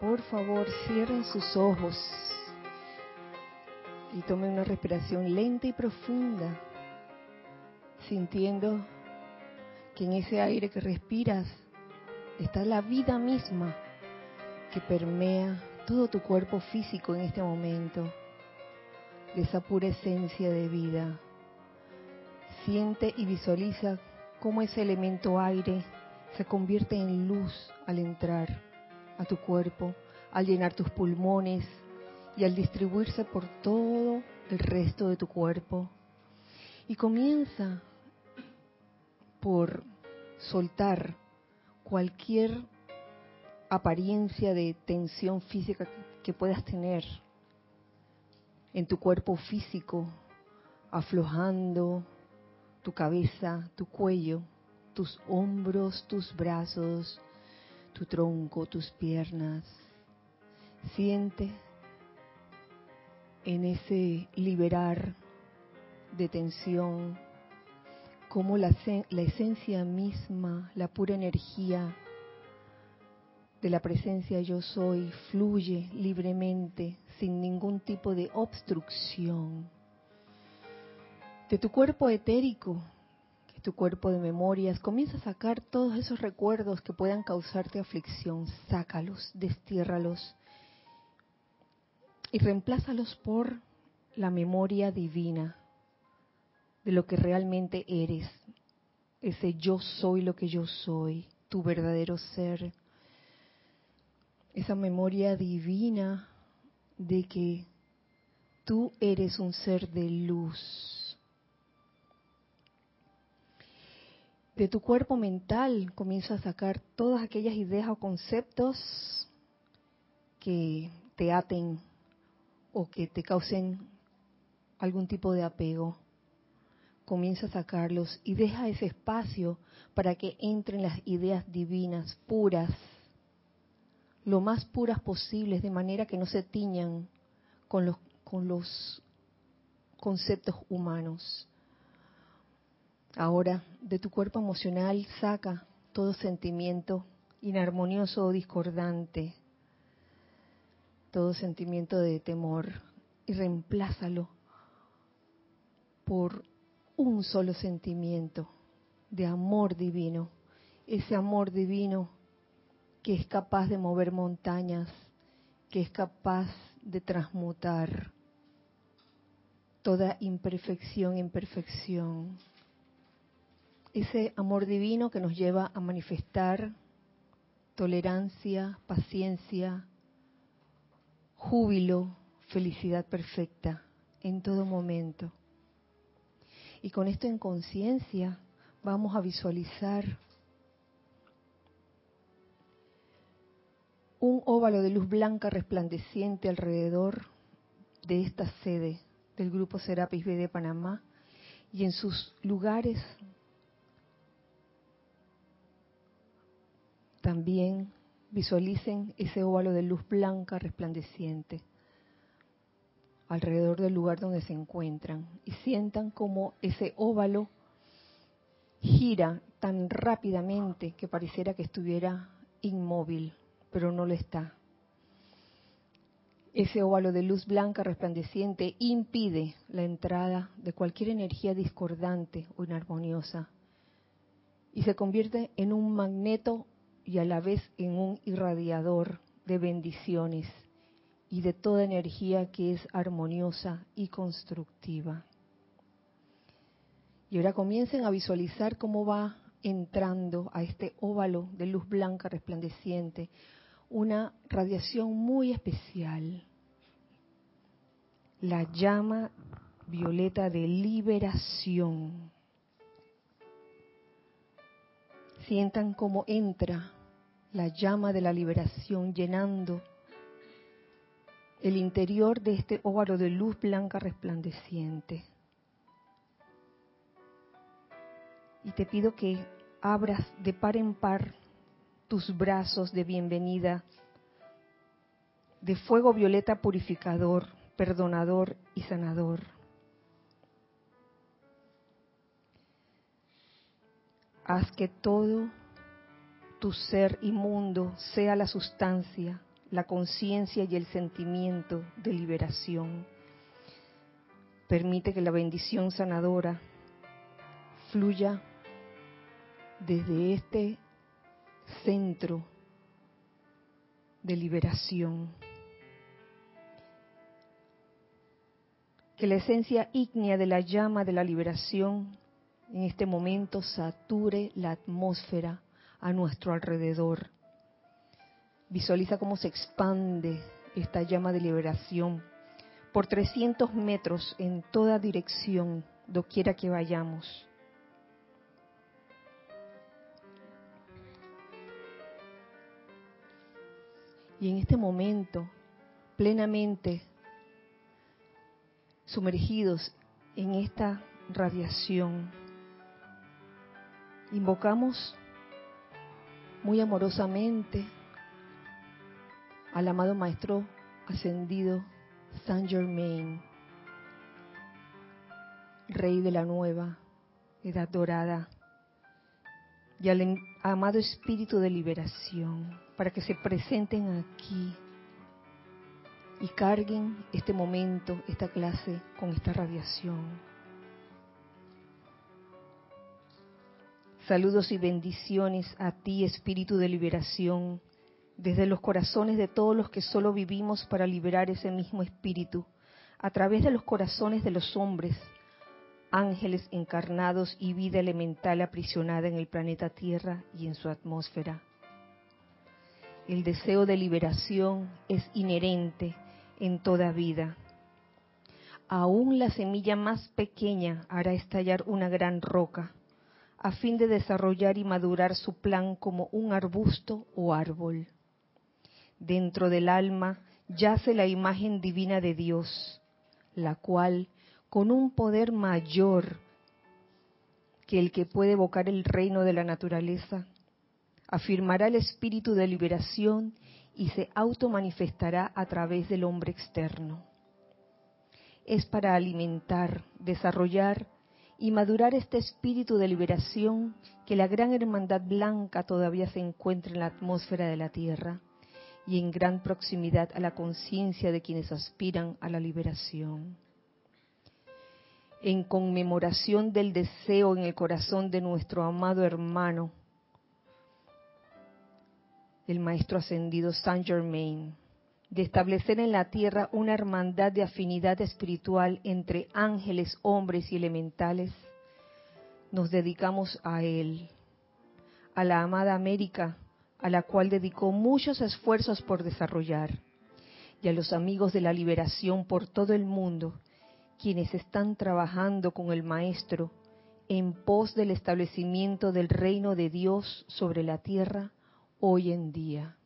por favor cierren sus ojos y tomen una respiración lenta y profunda, sintiendo que en ese aire que respiras está la vida misma que permea todo tu cuerpo físico en este momento, de esa pura esencia de vida. Siente y visualiza cómo ese elemento aire se convierte en luz al entrar a tu cuerpo, al llenar tus pulmones y al distribuirse por todo el resto de tu cuerpo. Y comienza por soltar cualquier apariencia de tensión física que puedas tener en tu cuerpo físico, aflojando tu cabeza, tu cuello, tus hombros, tus brazos, tu tronco, tus piernas. Siente en ese liberar de tensión como la, la, esencia misma, la pura energía de la presencia yo soy fluye libremente, sin ningún tipo de obstrucción. De tu cuerpo etérico tu cuerpo de memorias, comienza a sacar todos esos recuerdos que puedan causarte aflicción, sácalos, destiérralos y reemplázalos por la memoria divina de lo que realmente eres, ese yo soy lo que yo soy, tu verdadero ser, esa memoria divina de que tú eres un ser de luz de tu cuerpo mental comienza a sacar todas aquellas ideas o conceptos que te aten o que te causen algún tipo de apego. Comienza a sacarlos y deja ese espacio para que entren las ideas divinas, puras, lo más puras posibles, de manera que no se tiñan con los, con los conceptos humanos. Ahora, de tu cuerpo emocional saca todo sentimiento inarmonioso o discordante, todo sentimiento de temor y reemplázalo por un solo sentimiento de amor divino, ese amor divino que es capaz de mover montañas, que es capaz de transmutar toda imperfección en perfección ese amor divino que nos lleva a manifestar tolerancia, paciencia, júbilo, felicidad perfecta en todo momento. Y con esto en conciencia vamos a visualizar un óvalo de luz blanca resplandeciente alrededor de esta sede del grupo Serapis B de Panamá y en sus lugares también visualicen ese óvalo de luz blanca resplandeciente alrededor del lugar donde se encuentran y sientan como ese óvalo gira tan rápidamente que pareciera que estuviera inmóvil, pero no lo está. Ese óvalo de luz blanca resplandeciente impide la entrada de cualquier energía discordante o inarmoniosa y se convierte en un magneto y a la vez en un irradiador de bendiciones y de toda energía que es armoniosa y constructiva. Y ahora comiencen a visualizar cómo va entrando a este óvalo de luz blanca resplandeciente una radiación muy especial, la llama violeta de liberación. Sientan cómo entra la llama de la liberación llenando el interior de este óvalo de luz blanca resplandeciente. Y te pido que abras de par en par tus brazos de bienvenida, de fuego violeta purificador, perdonador y sanador. Haz que todo tu ser inmundo sea la sustancia, la conciencia y el sentimiento de liberación. Permite que la bendición sanadora fluya desde este centro de liberación. Que la esencia ígnea de la llama de la liberación en este momento sature la atmósfera a nuestro alrededor. Visualiza cómo se expande esta llama de liberación por 300 metros en toda dirección, doquiera que vayamos. Y en este momento, plenamente sumergidos en esta radiación, invocamos muy amorosamente al amado Maestro ascendido Saint Germain, Rey de la nueva Edad Dorada, y al amado Espíritu de Liberación, para que se presenten aquí y carguen este momento, esta clase con esta radiación. Saludos y bendiciones a ti, Espíritu de Liberación, desde los corazones de todos los que solo vivimos para liberar ese mismo Espíritu, a través de los corazones de los hombres, ángeles encarnados y vida elemental aprisionada en el planeta Tierra y en su atmósfera. El deseo de liberación es inherente en toda vida. Aún la semilla más pequeña hará estallar una gran roca a fin de desarrollar y madurar su plan como un arbusto o árbol. Dentro del alma yace la imagen divina de Dios, la cual, con un poder mayor que el que puede evocar el reino de la naturaleza, afirmará el espíritu de liberación y se automanifestará a través del hombre externo. Es para alimentar, desarrollar y madurar este espíritu de liberación que la gran hermandad blanca todavía se encuentra en la atmósfera de la Tierra y en gran proximidad a la conciencia de quienes aspiran a la liberación. En conmemoración del deseo en el corazón de nuestro amado hermano, el Maestro Ascendido Saint Germain, de establecer en la tierra una hermandad de afinidad espiritual entre ángeles, hombres y elementales, nos dedicamos a Él, a la amada América, a la cual dedicó muchos esfuerzos por desarrollar, y a los amigos de la liberación por todo el mundo, quienes están trabajando con el Maestro en pos del establecimiento del reino de Dios sobre la tierra hoy en día.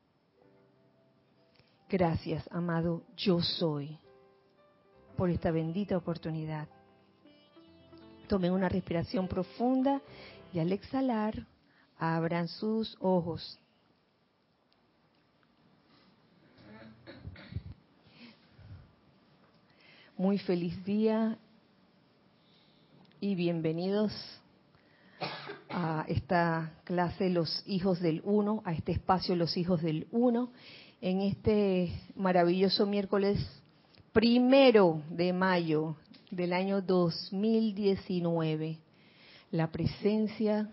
Gracias, amado yo soy, por esta bendita oportunidad. Tomen una respiración profunda y al exhalar, abran sus ojos. Muy feliz día y bienvenidos a esta clase Los Hijos del Uno, a este espacio Los Hijos del Uno en este maravilloso miércoles primero de mayo del año 2019. La presencia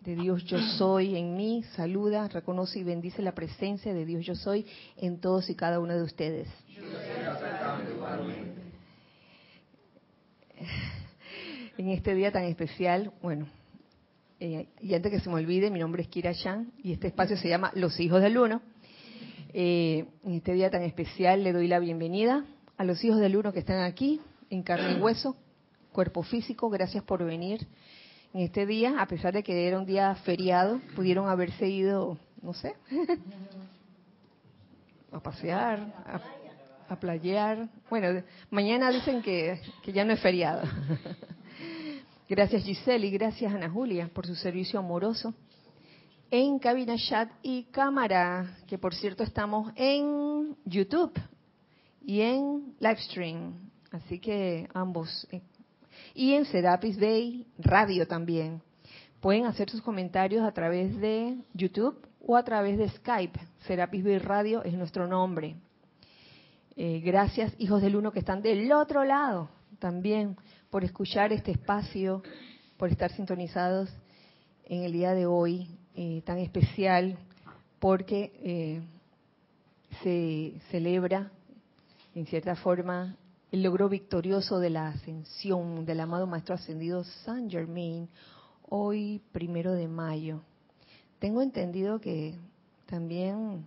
de Dios yo soy en mí saluda, reconoce y bendice la presencia de Dios yo soy en todos y cada uno de ustedes. En este día tan especial, bueno, eh, y antes que se me olvide, mi nombre es Kira Chan y este espacio se llama Los Hijos del Uno eh, en este día tan especial le doy la bienvenida a los hijos del uno que están aquí, en carne y hueso, cuerpo físico. Gracias por venir en este día, a pesar de que era un día feriado, pudieron haberse ido, no sé, a pasear, a, playear. Bueno, mañana dicen que, que ya no es feriado. Gracias Giselle y gracias Ana Julia por su servicio amoroso en cabina chat y cámara, que por cierto estamos en YouTube y en Livestream, así que ambos. Eh, y en Serapis Bay Radio también. Pueden hacer sus comentarios a través de YouTube o a través de Skype. Serapis Bay Radio es nuestro nombre. Eh, gracias, hijos del uno que están del otro lado también, por escuchar este espacio, por estar sintonizados en el día de hoy eh, tan especial, porque eh, se celebra, en cierta forma, el logro victorioso de la ascensión del amado Maestro Ascendido San Germain, hoy primero de mayo. Tengo entendido que también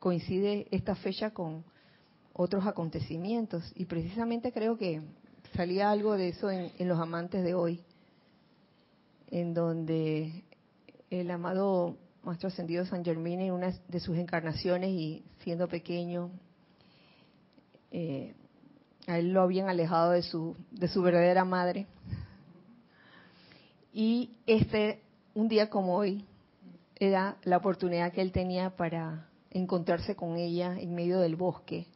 coincide esta fecha con otros acontecimientos y precisamente creo que salía algo de eso en, los amantes de hoy, en donde el amado Maestro Ascendido San Germain en una de sus encarnaciones y siendo pequeño, eh, a él lo habían alejado de su, de su verdadera madre y este, un día como hoy, era la oportunidad que él tenía para encontrarse con ella en medio del bosque.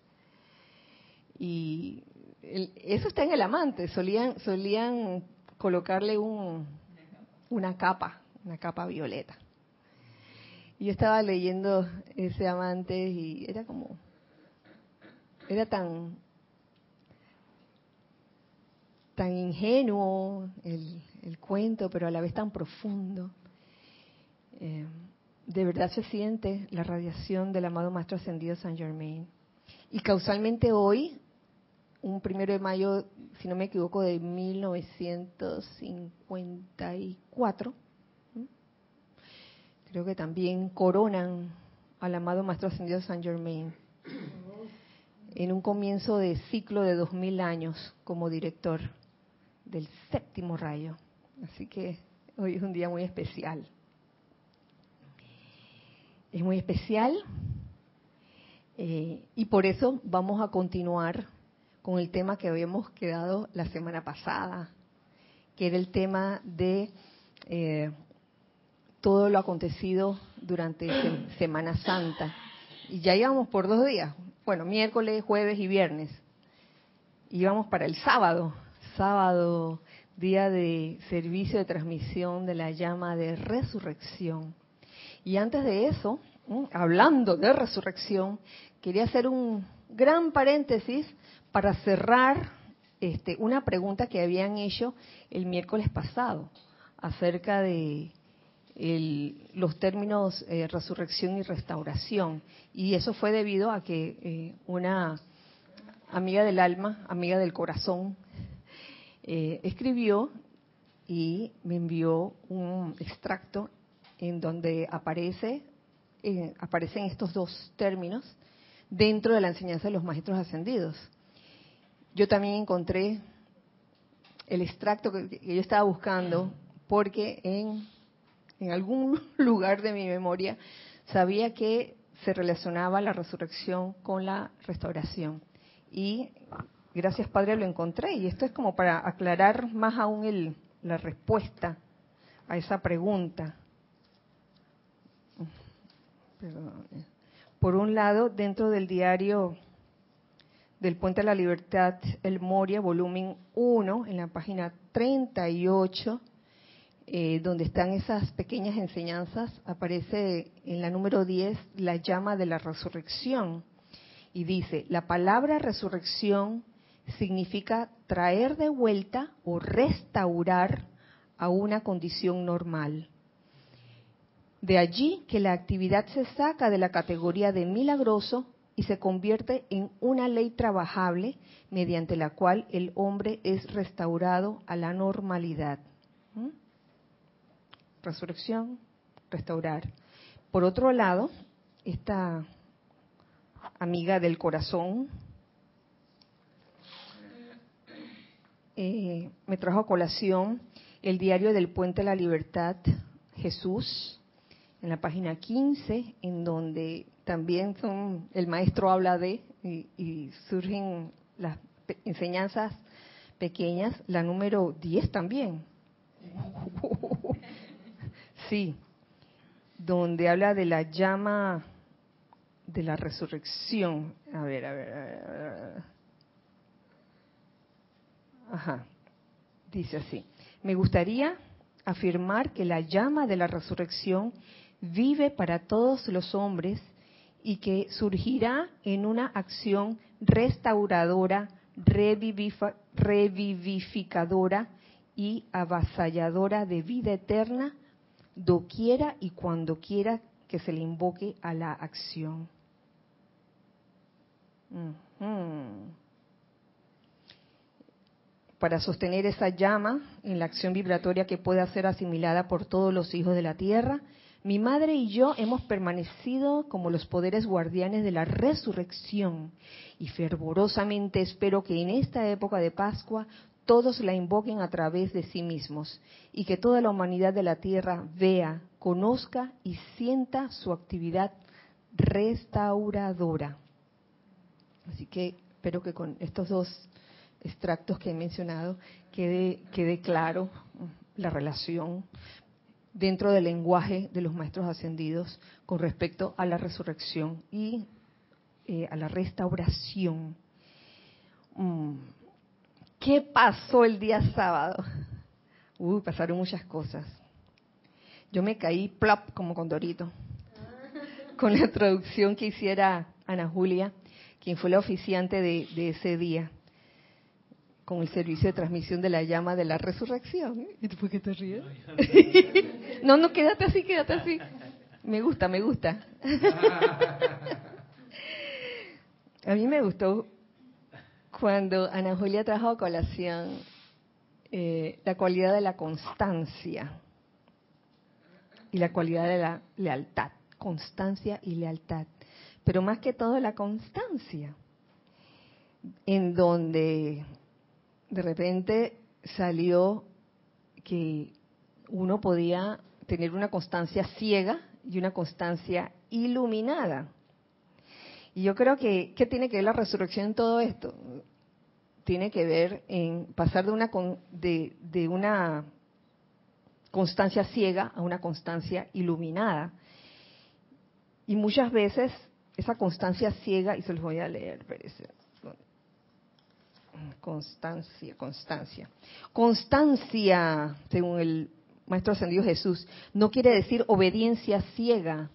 Y eso está en el amante, solían, solían colocarle un, una capa, una capa violeta. Y yo estaba leyendo ese amante y era como, era tan tan ingenuo el, el cuento, pero a la vez tan profundo. Eh, de verdad se siente la radiación del amado Maestro Ascendido San Germain. Y causalmente hoy, un primero de mayo, si no me equivoco, de 1954, creo que también coronan al amado Maestro Ascendido San Germain en un comienzo de ciclo de dos mil años como director del séptimo rayo. Así que hoy es un día muy especial. Es muy especial eh, y por eso vamos a continuar con el tema que habíamos quedado la semana pasada, que era el tema de eh, todo lo acontecido durante Semana Santa. Y ya íbamos por dos días, bueno, miércoles, jueves y viernes. Íbamos para el sábado, sábado día de servicio de transmisión de la llama de resurrección. Y antes de eso, hablando de resurrección, quería hacer un gran paréntesis para cerrar este, una pregunta que habían hecho el miércoles pasado acerca de los términos eh, resurrección y restauración. Y eso fue debido a que eh, una amiga del alma, amiga del corazón, eh, escribió y me envió un extracto en donde aparece, aparecen estos dos términos dentro de la enseñanza de los maestros ascendidos. Yo también encontré el extracto que, yo estaba buscando porque en, en algún lugar de mi memoria sabía que se relacionaba la resurrección con la restauración. Y Gracias, Padre, lo encontré. Y esto es como para aclarar más aún el, la respuesta a esa pregunta. Por un lado, dentro del diario del Puente a la Libertad, el Moria, volumen 1, en la página 38, eh, donde están esas pequeñas enseñanzas, aparece en la número 10 la llama de la resurrección. Y dice, la palabra resurrección significa traer de vuelta o restaurar a una condición normal. De allí que la actividad se saca de la categoría de milagroso y se convierte en una ley trabajable mediante la cual el hombre es restaurado a la normalidad. ¿Mm? Resurrección, restaurar. Por otro lado, esta amiga del corazón, Eh, me trajo a colación el diario del Puente de la Libertad, Jesús, en la página 15, en donde también son, el maestro habla de y, surgen las enseñanzas pequeñas, la número 10 también. sí, donde habla de la llama de la resurrección. A ver, a ver, a ver. Ajá. Dice así. Me gustaría afirmar que la llama de la resurrección vive para todos los hombres y que surgirá en una acción restauradora, revivificadora y avasalladora de vida eterna, doquiera y cuando quiera que se le invoque a la acción. Para sostener esa llama en la acción vibratoria que pueda ser asimilada por todos los hijos de la tierra, mi madre y yo hemos permanecido como los poderes guardianes de la resurrección y fervorosamente espero que en esta época de Pascua todos la invoquen a través de sí mismos y que toda la humanidad de la tierra vea, conozca y sienta su actividad restauradora. Así que espero que con estos dos extractos que he mencionado quede, claro la relación dentro del lenguaje de los maestros ascendidos con respecto a la resurrección y eh, a la restauración. Mm. ¿Qué pasó el día sábado? Uy, pasaron muchas cosas. Yo me caí plop como condorito con la traducción que hiciera Ana Julia, quien fue la oficiante de, de ese día con el servicio de transmisión de la llama de la resurrección. ¿Y tú por qué te ríes? no, no, quédate así, quédate así. Me gusta, me gusta. a mí me gustó cuando Ana Julia trajo a colación eh, la cualidad de la constancia y la cualidad de la lealtad. Constancia y lealtad. Pero más que todo la constancia, en donde de repente salió que uno podía tener una constancia ciega y una constancia iluminada. Y yo creo que, ¿qué tiene que ver la resurrección en todo esto? Tiene que ver en pasar de una, de, de una constancia ciega a una constancia iluminada. Y muchas veces esa constancia ciega, y se los voy a leer, Constancia, constancia. Constancia, según el Maestro Ascendido Jesús, no quiere decir obediencia ciega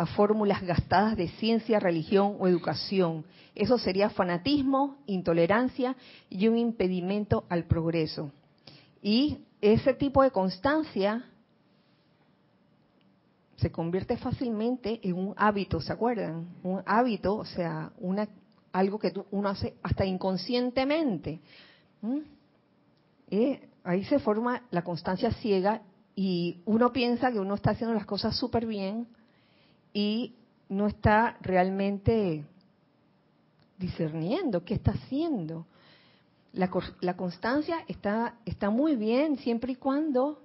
a fórmulas gastadas de ciencia, religión o educación. Eso sería fanatismo, intolerancia y un impedimento al progreso. Y ese tipo de constancia se convierte fácilmente en un hábito, ¿se acuerdan? Un hábito, o sea, una algo que uno hace hasta inconscientemente. Y ahí se forma la constancia ciega y uno piensa que uno está haciendo las cosas súper bien y no está realmente discerniendo qué está haciendo. La, la constancia está, está muy bien siempre y cuando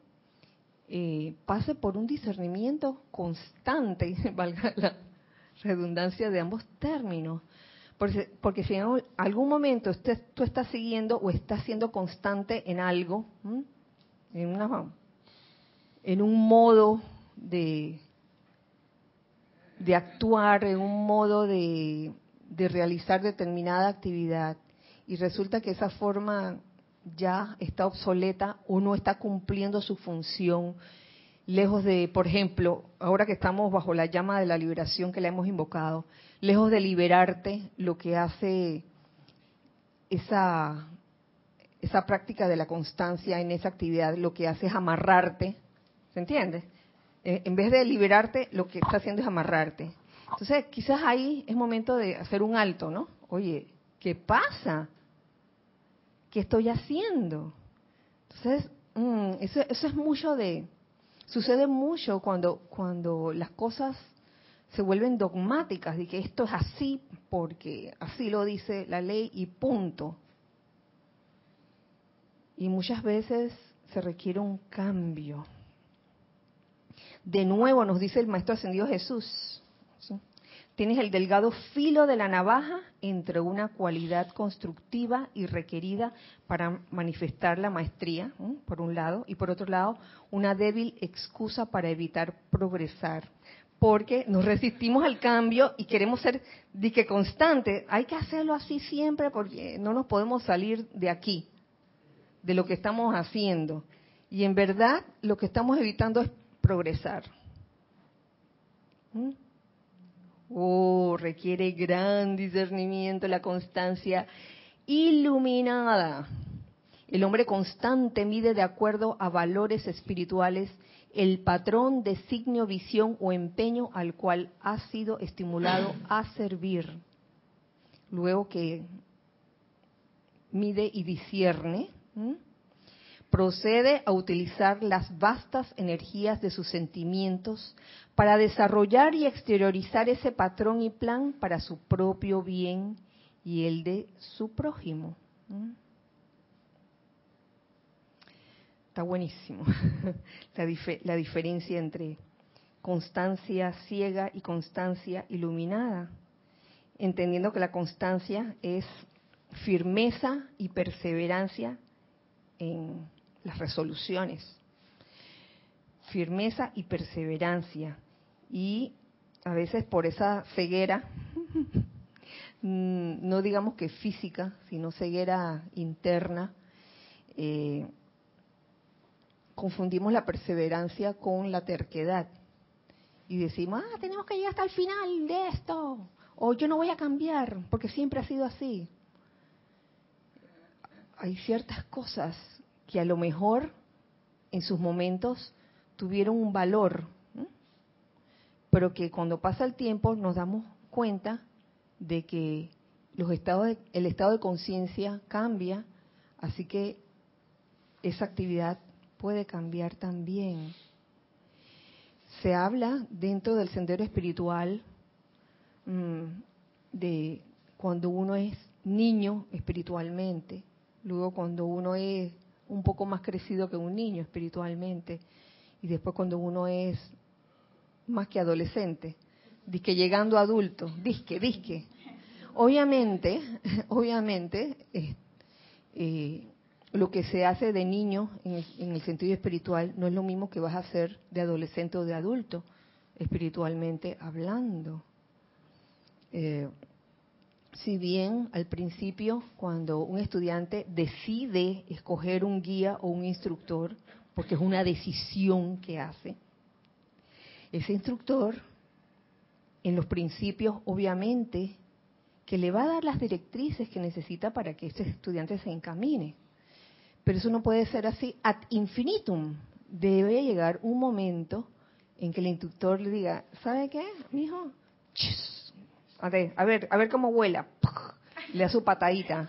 eh, pase por un discernimiento constante, valga la redundancia de ambos términos. Porque, si en algún momento usted, tú estás siguiendo o estás siendo constante en algo, en, una, en un modo de, de actuar, en un modo de, de realizar determinada actividad, y resulta que esa forma ya está obsoleta o no está cumpliendo su función, lejos de, por ejemplo, ahora que estamos bajo la llama de la liberación que la hemos invocado, lejos de liberarte, lo que hace esa, esa práctica de la constancia en esa actividad, lo que hace es amarrarte, ¿se entiende? Eh, en vez de liberarte, lo que está haciendo es amarrarte. Entonces, quizás ahí es momento de hacer un alto, ¿no? Oye, ¿qué pasa? ¿Qué estoy haciendo? Entonces, mm, eso, eso es mucho de, sucede mucho cuando, cuando las cosas se vuelven dogmáticas de que esto es así porque así lo dice la ley y punto. Y muchas veces se requiere un cambio. De nuevo nos dice el Maestro Ascendido Jesús, tienes el delgado filo de la navaja entre una cualidad constructiva y requerida para manifestar la maestría, por un lado, y por otro lado, una débil excusa para evitar progresar porque nos resistimos al cambio y queremos ser dique constante. Hay que hacerlo así siempre porque no nos podemos salir de aquí, de lo que estamos haciendo. Y en verdad lo que estamos evitando es progresar. ¿Mm? Oh, requiere gran discernimiento, la constancia iluminada. El hombre constante mide de acuerdo a valores espirituales el patrón, designio, visión o empeño al cual ha sido estimulado a servir. Luego que mide y discierne, procede a utilizar las vastas energías de sus sentimientos para desarrollar y exteriorizar ese patrón y plan para su propio bien y el de su prójimo. Está buenísimo la, la diferencia entre constancia ciega y constancia iluminada, entendiendo que la constancia es firmeza y perseverancia en las resoluciones. Firmeza y perseverancia. Y a veces por esa ceguera, mm, no digamos que física, sino ceguera interna, eh, confundimos la perseverancia con la terquedad. Y decimos, ah, tenemos que llegar hasta el final de esto. O yo no voy a cambiar, porque siempre ha sido así. Hay ciertas cosas que a lo mejor en sus momentos tuvieron un valor, pero que cuando pasa el tiempo nos damos cuenta de que el estado de conciencia cambia, así que esa actividad puede cambiar también. Se habla dentro del sendero espiritual mm, de cuando uno es niño espiritualmente, luego cuando uno es un poco más crecido que un niño espiritualmente, y después cuando uno es más que adolescente, disque llegando adulto, disque, disque. Obviamente, obviamente, eh, lo que se hace de niño en el, sentido espiritual no es lo mismo que vas a hacer de adolescente o de adulto, espiritualmente hablando. Eh, si bien al principio, cuando un estudiante decide escoger un guía o un instructor, porque es una decisión que hace, ese instructor, en los principios, obviamente, que le va a dar las directrices que necesita para que ese estudiante se encamine. Pero eso no puede ser así ad infinitum. Debe llegar un momento en que el instructor le diga, ¿sabe qué, mijo? A ver, a ver, a cómo vuela. Le da su patadita.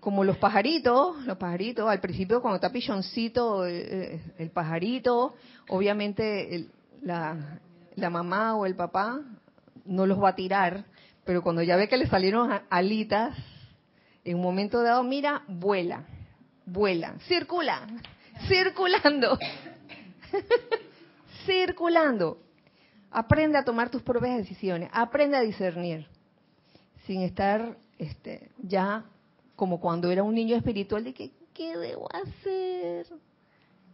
Como los pajaritos, los pajaritos, al principio cuando está pichoncito eh, eh, el, pajarito, obviamente la, la mamá o el papá no los va a tirar, pero cuando ya ve que le salieron alitas, en un momento dado, mira, vuela vuela, circula, circulando, circulando. Aprende a tomar tus propias decisiones, aprende a discernir, sin estar este, ya como cuando era un niño espiritual de que, ¿qué debo hacer?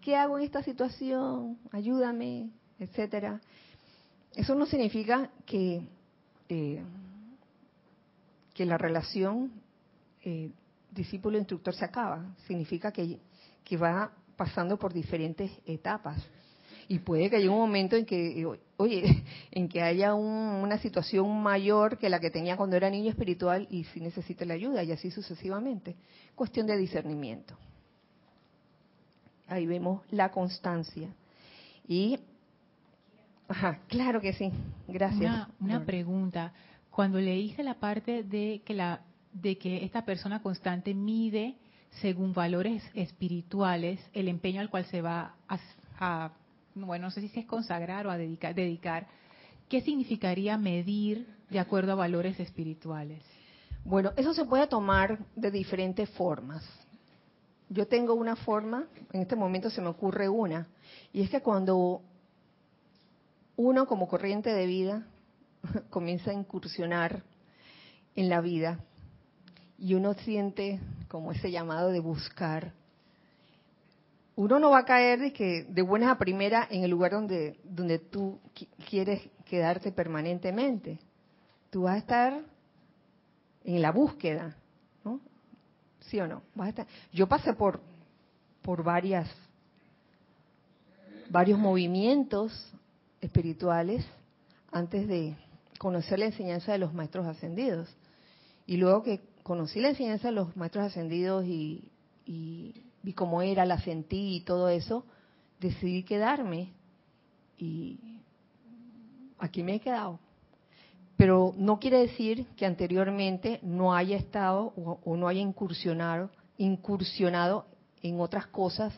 ¿Qué hago en esta situación? Ayúdame, etcétera. Eso no significa que, eh, que la relación eh, discípulo-instructor se acaba, significa que, que va pasando por diferentes etapas. Y puede que haya un momento en que, oye, en que haya una situación mayor que la que tenía cuando era niño espiritual y si necesita la ayuda y así sucesivamente. Cuestión de discernimiento. Ahí vemos la constancia. Y, ajá, claro que sí, gracias. Una, una pregunta. Cuando leíste la parte de que la de que esta persona constante mide según valores espirituales el empeño al cual se va a, bueno, no sé si es consagrar o a dedicar, dedicar. ¿Qué significaría medir de acuerdo a valores espirituales? Bueno, eso se puede tomar de diferentes formas. Yo tengo una forma, en este momento se me ocurre una, y es que cuando uno como corriente de vida comienza a incursionar en la vida, y uno siente como ese llamado de buscar, uno no va a caer de que de buenas a primera en el lugar donde donde tú quieres quedarte permanentemente. Tú vas a estar en la búsqueda, ¿no? ¿Sí o no? Vas a estar. Yo pasé por por varias varios movimientos espirituales antes de conocer la enseñanza de los maestros ascendidos. Y luego que conocí la enseñanza de los maestros ascendidos y, vi cómo era, la sentí y todo eso, decidí quedarme y aquí me he quedado. Pero no quiere decir que anteriormente no haya estado o, no haya incursionado, incursionado en otras cosas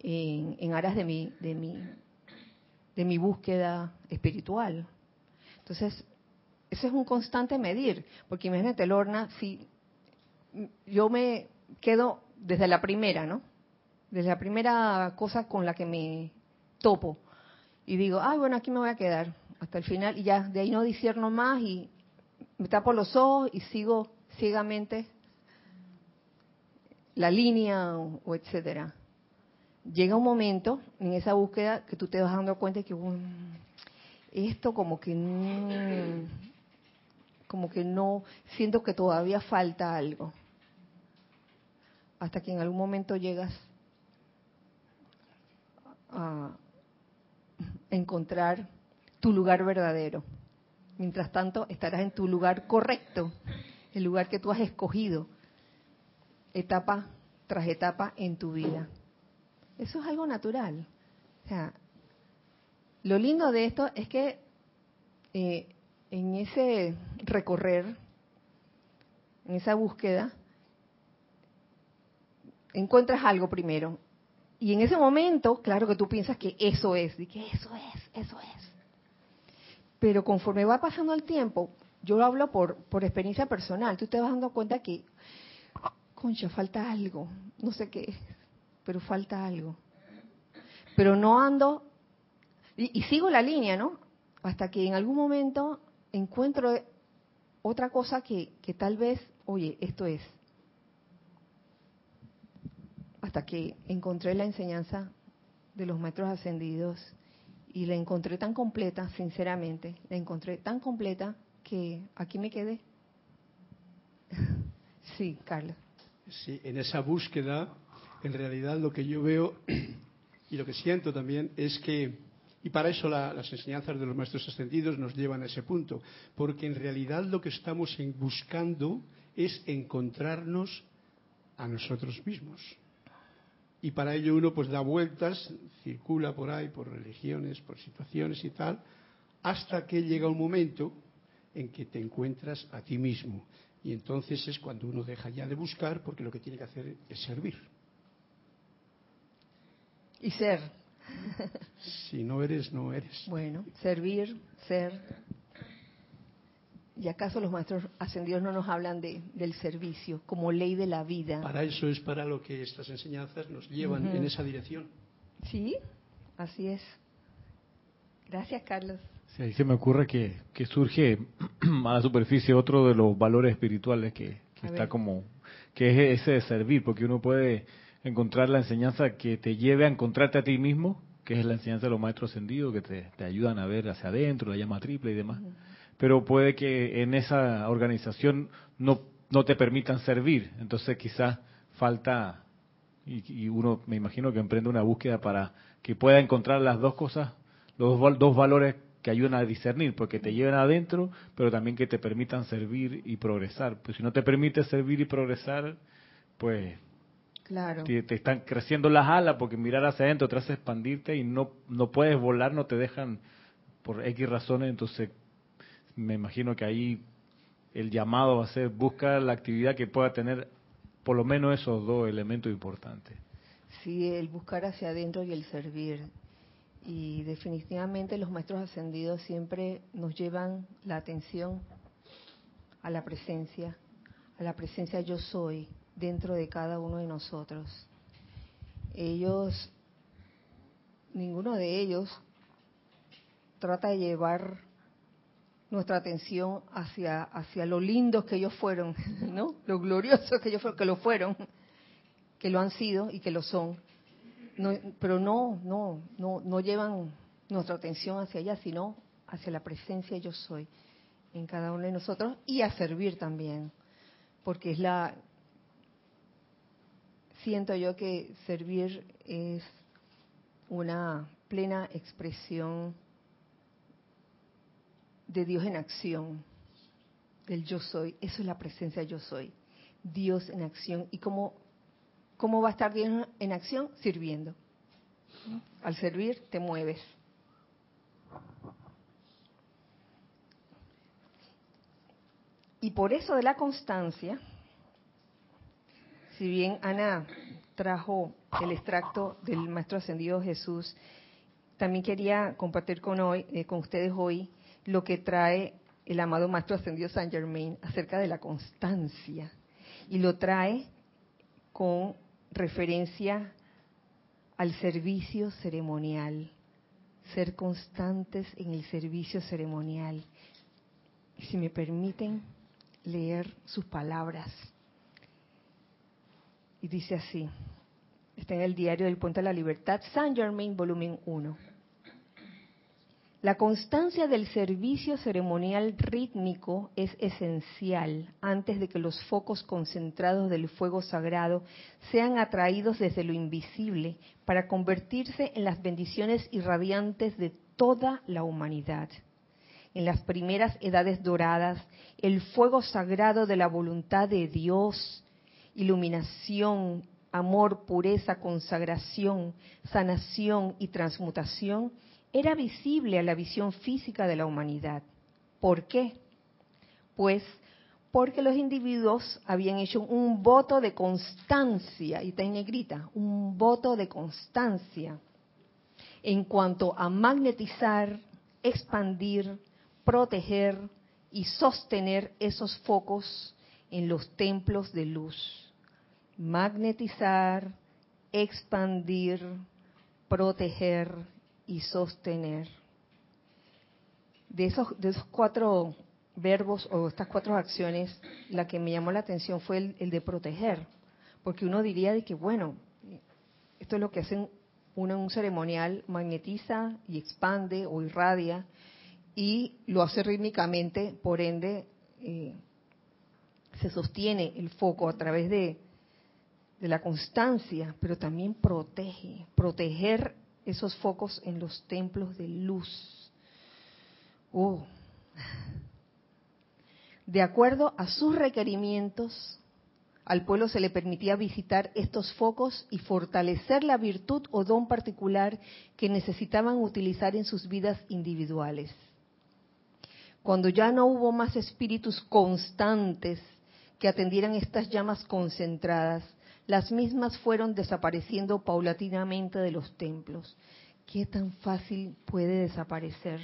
en, en aras de mi, de, mi, de mi búsqueda espiritual. Entonces, eso es un constante medir, porque imagínate, Lorna, si yo me quedo desde la primera, ¿no? Desde la primera cosa con la que me topo y digo, ay, bueno, aquí me voy a quedar hasta el final y ya de ahí no disierno más y me tapo los ojos y sigo ciegamente la línea o, etcétera. Llega un momento en esa búsqueda que tú te vas dando cuenta que esto como que no, como que no siento que todavía falta algo hasta que en algún momento llegas a encontrar tu lugar verdadero. Mientras tanto, estarás en tu lugar correcto, el lugar que tú has escogido, etapa tras etapa en tu vida. Eso es algo natural. O sea, lo lindo de esto es que eh, en ese recorrer, en esa búsqueda, encuentras algo primero. Y en ese momento, claro que tú piensas que eso es, y que eso es, eso es. Pero conforme va pasando el tiempo, yo lo hablo por, por experiencia personal, tú te vas dando cuenta que, concha, falta algo, no sé qué, pero falta algo. Pero no ando, y, y sigo la línea, ¿no? Hasta que en algún momento encuentro otra cosa que, que tal vez, oye, esto es hasta que encontré la enseñanza de los maestros ascendidos y la encontré tan completa, sinceramente, la encontré tan completa que aquí me quedé. sí, Carlos. Sí, en esa búsqueda, en realidad lo que yo veo y lo que siento también es que, y para eso las enseñanzas de los maestros ascendidos nos llevan a ese punto, porque en realidad lo que estamos buscando es encontrarnos a nosotros mismos y para ello uno pues da vueltas, circula por ahí, por religiones, por situaciones y tal, hasta que llega un momento en que te encuentras a ti mismo. Y entonces es cuando uno deja ya de buscar porque lo que tiene que hacer es servir. Y ser. Si no eres, no eres. Bueno, servir, ser, ¿Y acaso los maestros ascendidos no nos hablan de, del servicio como ley de la vida? Para eso es para lo que estas enseñanzas nos llevan en esa dirección. Sí, así es. Gracias, Carlos. Sí, ahí se me ocurre que, que surge a la superficie otro de los valores espirituales que, está como, que es ese de servir, porque uno puede encontrar la enseñanza que te lleve a encontrarte a ti mismo, que es la enseñanza de los maestros ascendidos, que te, te ayudan a ver hacia adentro, la llama triple y demás pero puede que en esa organización no, no te permitan servir. Entonces quizás falta, y, uno me imagino que emprende una búsqueda para que pueda encontrar las dos cosas, los dos valores que ayudan a discernir, porque te lleven adentro, pero también que te permitan servir y progresar. Pues si no te permite servir y progresar, pues claro. te, te, están creciendo las alas, porque mirar hacia adentro te hace expandirte y no, no puedes volar, no te dejan por X razones, entonces me imagino que ahí el llamado va a ser buscar la actividad que pueda tener por lo menos esos dos elementos importantes. Sí, el buscar hacia adentro y el servir. Y definitivamente los maestros ascendidos siempre nos llevan la atención a la presencia, a la presencia yo soy dentro de cada uno de nosotros. Ellos, ninguno de ellos trata de llevar nuestra atención hacia, hacia lo lindos que ellos fueron, ¿no? Lo gloriosos que ellos fueron, que lo fueron, que lo han sido y que lo son. pero no, no, no, no llevan nuestra atención hacia allá, sino hacia la presencia yo soy en cada uno de nosotros y a servir también, porque es la, siento yo que servir es una plena expresión de Dios en acción, del yo soy. Eso es la presencia yo soy. Dios en acción. ¿Y cómo, cómo va a estar Dios en acción? Sirviendo. Al servir te mueves. Y por eso de la constancia, si bien Ana trajo el extracto del Maestro Ascendido Jesús, también quería compartir con, hoy, eh, con ustedes hoy lo que trae el amado Maestro Ascendido Saint Germain acerca de la constancia. Y lo trae con referencia al servicio ceremonial, ser constantes en el servicio ceremonial. Si me permiten leer sus palabras. Y dice así, está en el diario del Puente de la Libertad, Saint Germain, volumen 1. La constancia del servicio ceremonial rítmico es esencial antes de que los focos concentrados del fuego sagrado sean atraídos desde lo invisible para convertirse en las bendiciones irradiantes de toda la humanidad. En las primeras edades doradas, el fuego sagrado de la voluntad de Dios, iluminación, amor, pureza, consagración, sanación y transmutación era visible a la visión física de la humanidad. ¿Por qué? Pues porque los individuos habían hecho un voto de constancia, y está en negrita, un voto de constancia en cuanto a magnetizar, expandir, proteger y sostener esos focos en los templos de luz. Magnetizar, expandir, proteger y sostener. De esos, de esos cuatro verbos o estas cuatro acciones, la que me llamó la atención fue el, de proteger, porque uno diría de que, bueno, esto es lo que hacen uno en un ceremonial, magnetiza y expande o irradia y lo hace rítmicamente, por ende eh, se sostiene el foco a través de, de la constancia, pero también protege, proteger esos focos en los templos de luz. Oh. De acuerdo a sus requerimientos, al pueblo se le permitía visitar estos focos y fortalecer la virtud o don particular que necesitaban utilizar en sus vidas individuales. Cuando ya no hubo más espíritus constantes que atendieran estas llamas concentradas, las mismas fueron desapareciendo paulatinamente de los templos. ¿Qué tan fácil puede desaparecer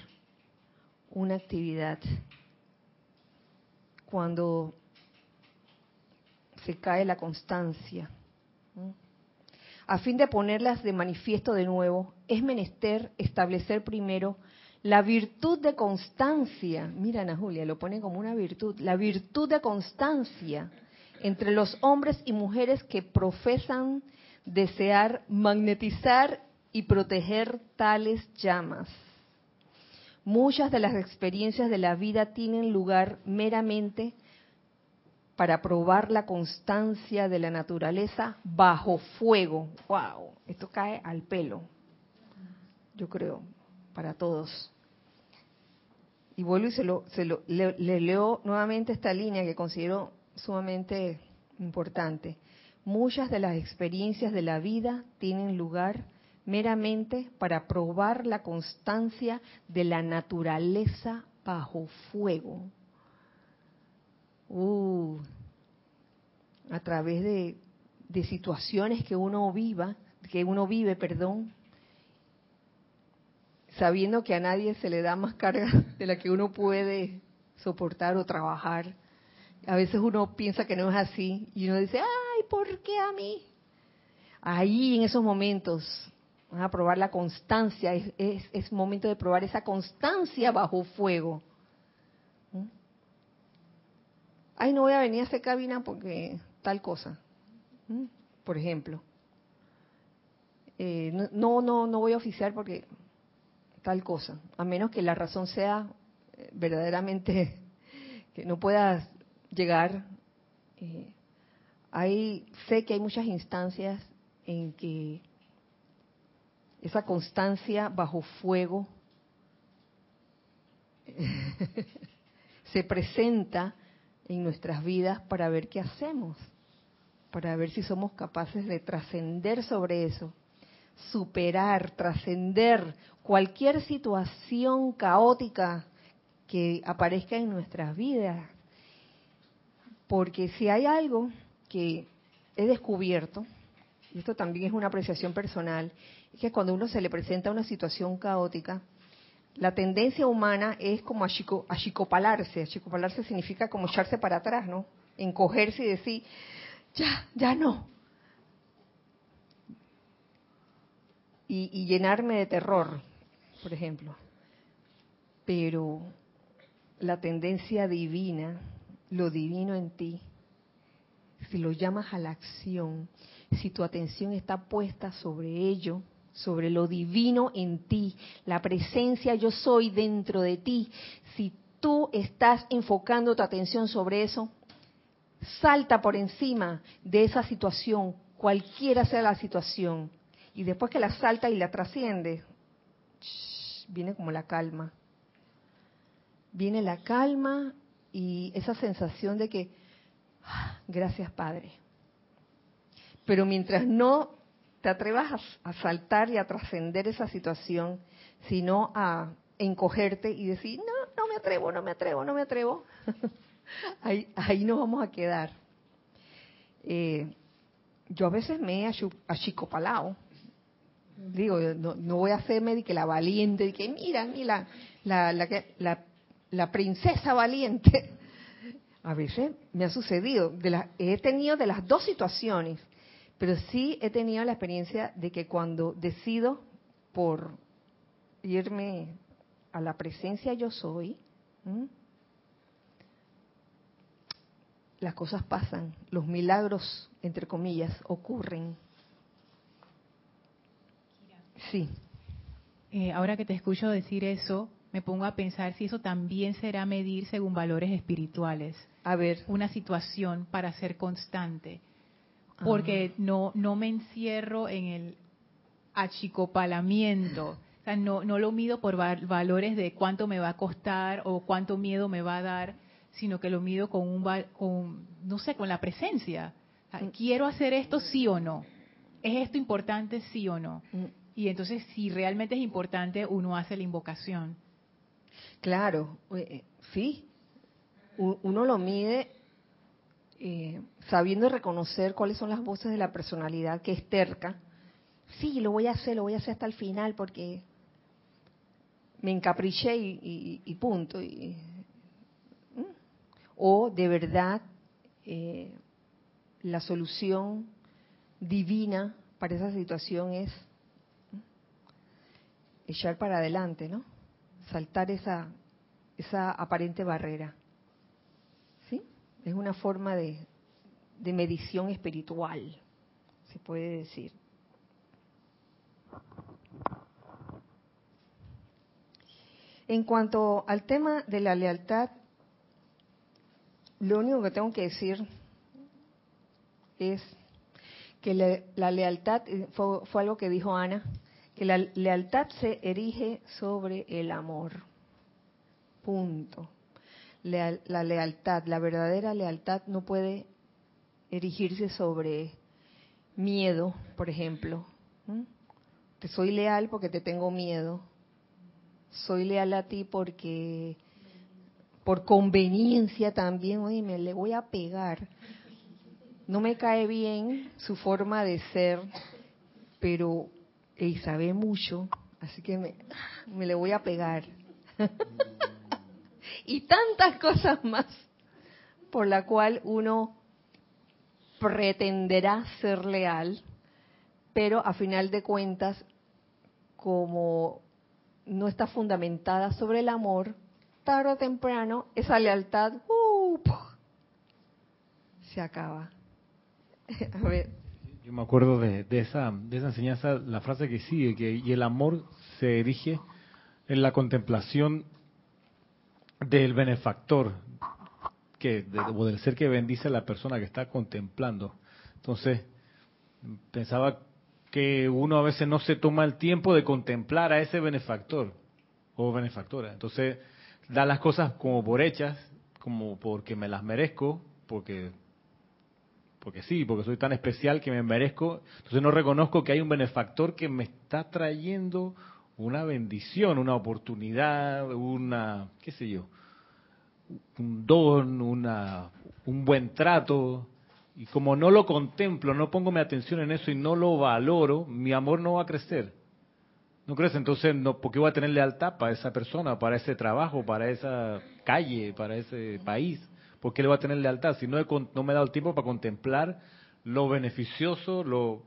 una actividad cuando se cae la constancia? A fin de ponerlas de manifiesto de nuevo, es menester establecer primero la virtud de constancia. Mira, Ana Julia, lo pone como una virtud. La virtud de constancia entre los hombres y mujeres que profesan desear magnetizar y proteger tales llamas. Muchas de las experiencias de la vida tienen lugar meramente para probar la constancia de la naturaleza bajo fuego. ¡Wow! Esto cae al pelo, yo creo, para todos. Y vuelvo y se lo, se lo le leo nuevamente esta línea que considero sumamente importante. Muchas de las experiencias de la vida tienen lugar meramente para probar la constancia de la naturaleza bajo fuego. Uh, a través de, de situaciones que uno viva, que uno vive, perdón, sabiendo que a nadie se le da más carga de la que uno puede soportar o trabajar a veces uno piensa que no es así y uno dice, ay, ¿por qué a mí? Ahí en esos momentos van a probar la constancia, es, es, momento de probar esa constancia bajo fuego. ¿Mm? Ay, no voy a venir a hacer cabina porque tal cosa, ¿Mm? por ejemplo. Eh, no, no, no voy a oficiar porque tal cosa, a menos que la razón sea eh, verdaderamente que no puedas llegar. Eh, hay, sé que hay muchas instancias en que esa constancia bajo fuego se presenta en nuestras vidas para ver qué hacemos, para ver si somos capaces de trascender sobre eso, superar, trascender cualquier situación caótica que aparezca en nuestras vidas. Porque si hay algo que he descubierto, y esto también es una apreciación personal, es que cuando uno se le presenta una situación caótica, la tendencia humana es como achicopalarse. Achicopalarse significa como echarse para atrás, ¿no? Encogerse y decir, ya, ya no. Y, y llenarme de terror, por ejemplo. Pero la tendencia divina, lo divino en ti, si lo llamas a la acción, si tu atención está puesta sobre ello, sobre lo divino en ti, la presencia yo soy dentro de ti, si tú estás enfocando tu atención sobre eso, salta por encima de esa situación, cualquiera sea la situación, y después que la salta y la trasciende, viene como la calma. Viene la calma y esa sensación de que, ah, gracias Padre. Pero mientras no te atrevas a, saltar y a trascender esa situación, sino a encogerte y decir, no, no me atrevo, no me atrevo, no me atrevo, ahí, ahí nos vamos a quedar. Eh, yo a veces me he achicopalado. Digo, no, no, voy a hacerme de que la valiente, de que mira, mira, la, la, la, la princesa valiente. A veces me ha sucedido, de la, he tenido de las dos situaciones. Pero sí he tenido la experiencia de que cuando decido por irme a la presencia yo soy, las cosas pasan, los milagros, entre comillas, ocurren. Sí. Eh, ahora que te escucho decir eso, me pongo a pensar si eso también será medir según valores espirituales. A ver. Una situación para ser constante porque no, no me encierro en el achicopalamiento. O sea, no, no lo mido por valores de cuánto me va a costar o cuánto miedo me va a dar, sino que lo mido con un, con, no sé, con la presencia. Mm. ¿Quiero hacer esto sí o no? ¿Es esto importante sí o no? Mm. Y entonces, si realmente es importante, uno hace la invocación. Claro, eh, sí. Uno lo mide eh, sabiendo reconocer cuáles son las voces de la personalidad que es terca, sí, lo voy a hacer, lo voy a hacer hasta el final porque me encapriché y, punto. o de verdad eh, la solución divina para esa situación es echar para adelante, ¿no? Saltar esa, esa aparente barrera. Es una forma de, medición espiritual, se puede decir. En cuanto al tema de la lealtad, lo único que tengo que decir es que la, lealtad, eh, fue, fue, algo que dijo Ana, que la lealtad se erige sobre el amor. Punto la lealtad, la verdadera lealtad no puede erigirse sobre miedo, por ejemplo. Te soy leal porque te tengo miedo. Soy leal a ti porque por conveniencia también, oye, me le voy a pegar. No me cae bien su forma de ser, pero él sabe mucho, así que me, me le voy a pegar. y tantas cosas más por la cual uno pretenderá ser leal, pero a final de cuentas, como no está fundamentada sobre el amor, tarde o temprano esa lealtad uh, se acaba. a ver. Yo me acuerdo de, esa, de esa enseñanza, la frase que sigue, que y el amor se erige en la contemplación del benefactor, que, o del ser que bendice a la persona que está contemplando. Entonces, pensaba que uno a veces no se toma el tiempo de contemplar a ese benefactor o benefactora. Entonces, da las cosas como por hechas, como porque me las merezco, porque porque sí, porque soy tan especial que me merezco. Entonces no reconozco que hay un benefactor que me está trayendo una bendición, una oportunidad, una, qué sé yo, un don, una, un buen trato. Y como no lo contemplo, no pongo mi atención en eso y no lo valoro, mi amor no va a crecer. ¿No crees? Entonces, no, ¿por qué voy a tener lealtad para esa persona, para ese trabajo, para esa calle, para ese país? ¿Por qué le voy a tener lealtad? Si no, no me he dado el tiempo para contemplar lo beneficioso, lo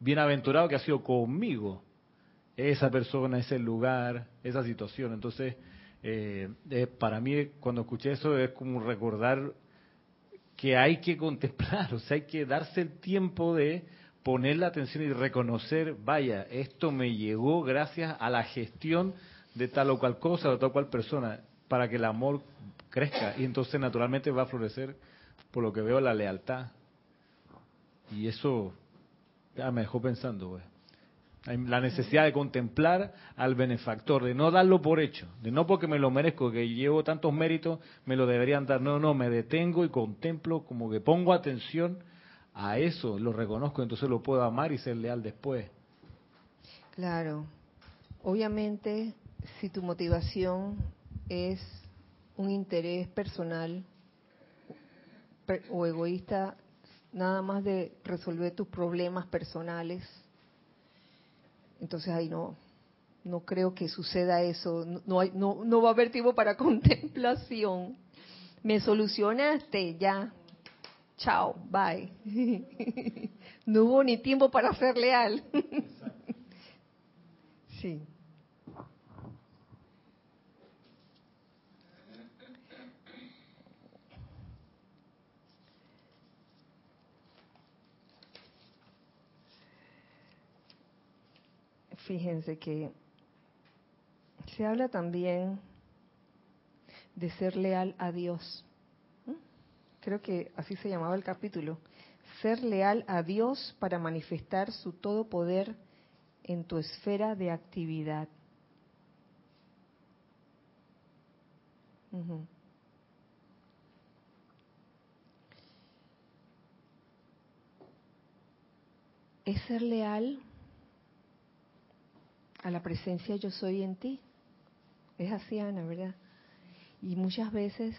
bienaventurado que ha sido conmigo esa persona, ese lugar, esa situación. Entonces, eh, para mí cuando escuché eso es como recordar que hay que contemplar, o sea, hay que darse el tiempo de poner la atención y reconocer, vaya, esto me llegó gracias a la gestión de tal o cual cosa, o tal o cual persona, para que el amor crezca. Y entonces naturalmente va a florecer, por lo que veo, la lealtad. Y eso me dejó pensando. La necesidad de contemplar al benefactor, de no darlo por hecho, de no porque me lo merezco, que llevo tantos méritos, me lo deberían dar. No, no, me detengo y contemplo, como que pongo atención a eso, lo reconozco, entonces lo puedo amar y ser leal después. Claro. Obviamente, si tu motivación es un interés personal o egoísta, nada más de resolver tus problemas personales, entonces ahí no, no creo que suceda eso, no, hay, no, no va a haber tiempo para contemplación. Me solucionaste, ya, chao, bye. no hubo ni tiempo para ser leal. sí. Fíjense que se habla también de ser leal a Dios. Creo que así se llamaba el capítulo. Ser leal a Dios para manifestar su todo poder en tu esfera de actividad. Es ser leal a la presencia yo soy en ti. Es así, Ana, ¿verdad? Y muchas veces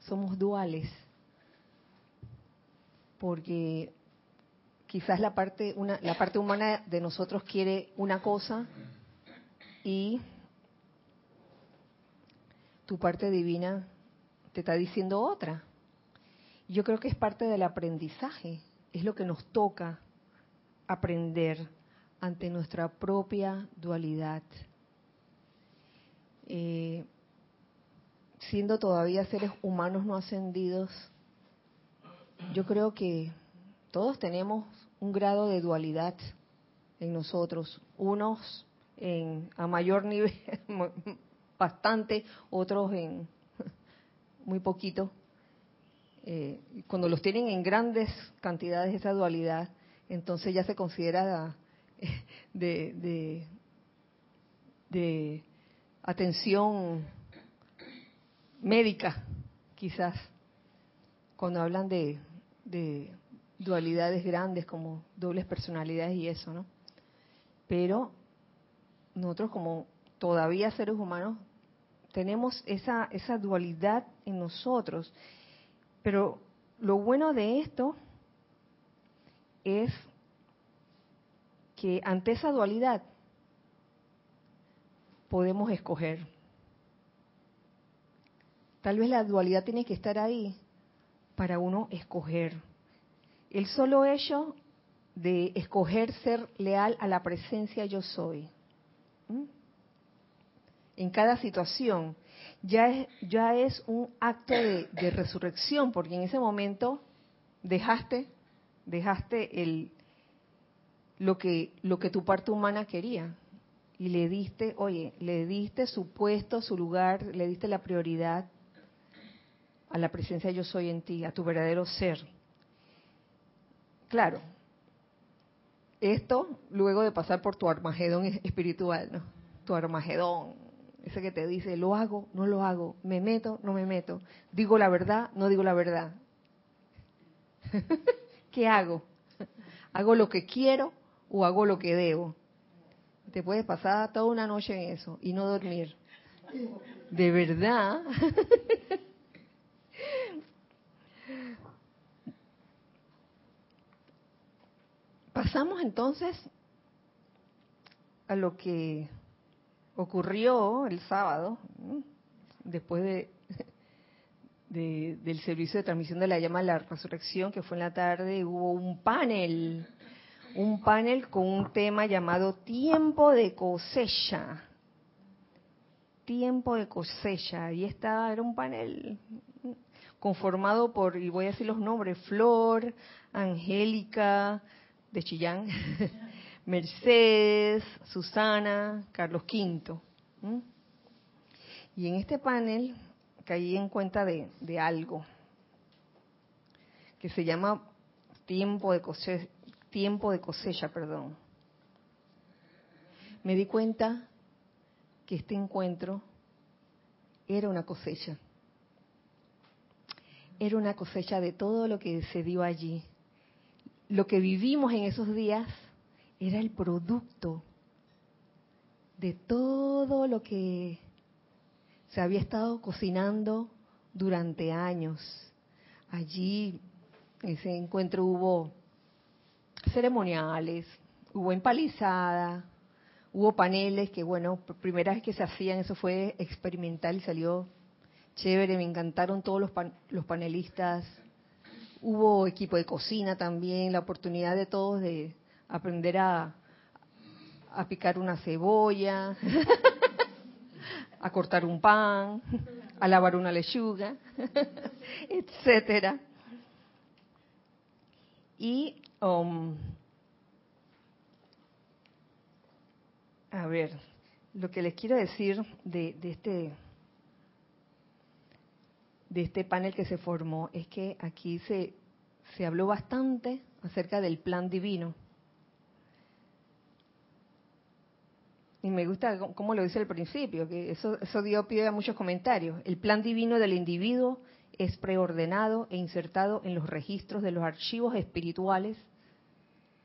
somos duales, porque quizás la parte, una, la parte humana de nosotros quiere una cosa y tu parte divina te está diciendo otra. Yo creo que es parte del aprendizaje, es lo que nos toca aprender ante nuestra propia dualidad. Eh, siendo todavía seres humanos no ascendidos, yo creo que todos tenemos un grado de dualidad en nosotros, unos en, a mayor nivel, bastante, otros en muy poquito. Eh, cuando los tienen en grandes cantidades esa dualidad, entonces ya se considera de, de, atención médica, quizás, cuando hablan de, de dualidades grandes como dobles personalidades y eso, ¿no? Pero nosotros como todavía seres humanos tenemos esa, esa dualidad en nosotros. Pero lo bueno de esto es que ante esa dualidad podemos escoger. Tal vez la dualidad tiene que estar ahí para uno escoger. El solo hecho de escoger ser leal a la presencia yo soy. En cada situación ya es, ya es un acto de, de resurrección, porque en ese momento dejaste, dejaste el, lo que, lo que tu parte humana quería. Y le diste, oye, le diste su puesto, su lugar, le diste la prioridad a la presencia yo soy en ti, a tu verdadero ser. Claro, Esto luego de pasar por tu armagedón espiritual, ¿no? Tu armagedón, ese que te dice, lo hago, no lo hago, me meto, no me meto, digo la verdad, no digo la verdad. ¿Qué hago? ¿Hago lo que quiero o hago lo que debo? Te puedes pasar toda una noche en eso y no dormir. De verdad. Pasamos entonces a lo que ocurrió el sábado, después de, del servicio de transmisión de la llama de la resurrección, que fue en la tarde, hubo un panel, un panel con un tema llamado tiempo de cosecha. Tiempo de cosecha. Y esta era un panel conformado por, y voy a decir los nombres, Flor, Angélica, de Chillán, Mercedes, Susana, Carlos V. Y en este panel caí en cuenta de, de algo que se llama tiempo de cosecha, tiempo de cosecha, perdón. Me di cuenta que este encuentro era una cosecha. Era una cosecha de todo lo que se dio allí. Lo que vivimos en esos días era el producto de todo lo que se había estado cocinando durante años. Allí, en ese encuentro hubo ceremoniales, hubo empalizada, hubo paneles que, bueno, primera vez que se hacían, eso fue experimental y salió chévere, me encantaron todos los, los panelistas. Hubo equipo de cocina también, la oportunidad de todos de aprender a, a picar una cebolla, a cortar un pan, a lavar una lechuga, etcétera. Y a ver, lo que les quiero decir de, de este de este panel que se formó es que aquí se, se habló bastante acerca del plan divino. Y me gusta cómo lo dice al principio, que eso, eso dio pie a muchos comentarios. El plan divino del individuo es preordenado e insertado en los registros de los archivos espirituales.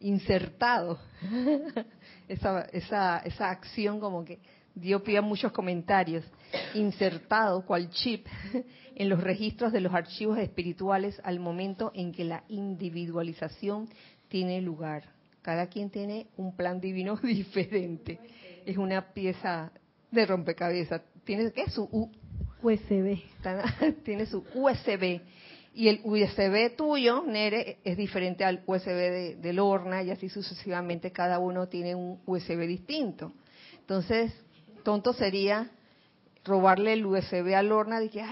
Insertado. esa, esa, esa acción como que dio pie a muchos comentarios. Insertado cual chip en los registros de los archivos espirituales al momento en que la individualización tiene lugar. Cada quien tiene un plan divino diferente es una pieza de rompecabezas. Tiene que su USB. Tiene su USB. Y el USB tuyo, Nere, es diferente al USB de, de Lorna y así sucesivamente. Cada uno tiene un USB distinto. Entonces, tonto sería robarle el USB a Lorna de que,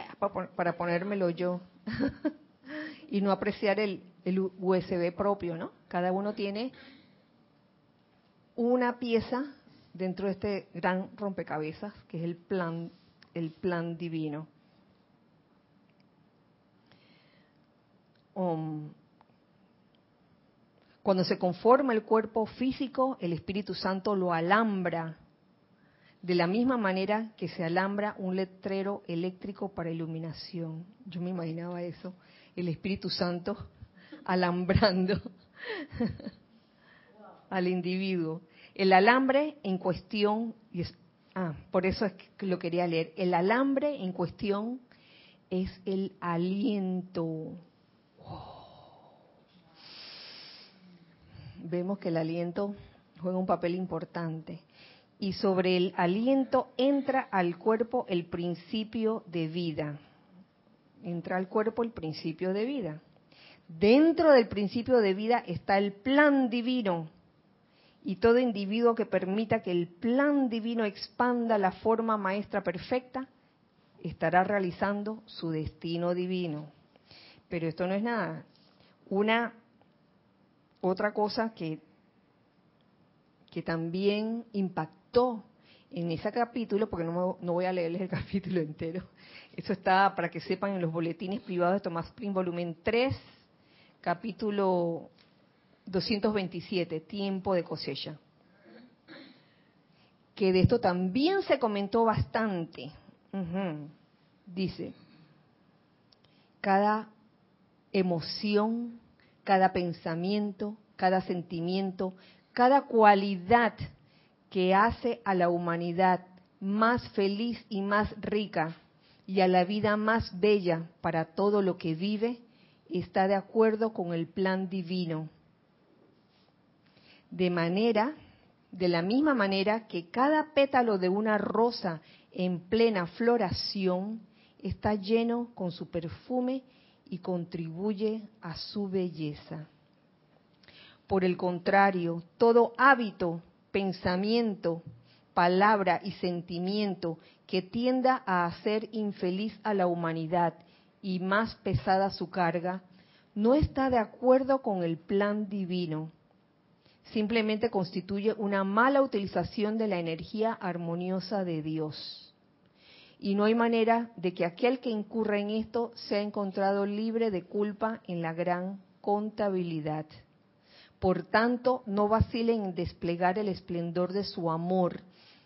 para ponérmelo yo. y no apreciar el, el USB propio, ¿no? Cada uno tiene una pieza dentro de este gran rompecabezas que es el plan, el plan divino. Cuando se conforma el cuerpo físico, el Espíritu Santo lo alambra de la misma manera que se alambra un letrero eléctrico para iluminación. Yo me imaginaba eso, el Espíritu Santo alambrando al individuo. El alambre en cuestión, y ah, por eso es que lo quería leer, el alambre en cuestión es el aliento. Vemos que el aliento juega un papel importante. Y sobre el aliento entra al cuerpo el principio de vida. Entra al cuerpo el principio de vida. Dentro del principio de vida está el plan divino y todo individuo que permita que el plan divino expanda la forma maestra perfecta estará realizando su destino divino. Pero esto no es nada. Una otra cosa que que también impactó en ese capítulo, porque no, no voy a leerles el capítulo entero, eso está para que sepan en los boletines privados de Tomás Prim, volumen 3, capítulo 227, tiempo de cosecha. Que de esto también se comentó bastante. Dice, cada emoción, cada pensamiento, cada sentimiento, cada cualidad que hace a la humanidad más feliz y más rica y a la vida más bella para todo lo que vive, está de acuerdo con el plan divino. De manera, de la misma manera que cada pétalo de una rosa en plena floración está lleno con su perfume y contribuye a su belleza. Por el contrario, todo hábito, pensamiento, palabra y sentimiento que tienda a hacer infeliz a la humanidad y más pesada su carga, no está de acuerdo con el plan divino. Simplemente constituye una mala utilización de la energía armoniosa de Dios. Y no hay manera de que aquel que incurra en esto sea encontrado libre de culpa en la gran contabilidad. Por tanto, no vacilen en desplegar el esplendor de su amor,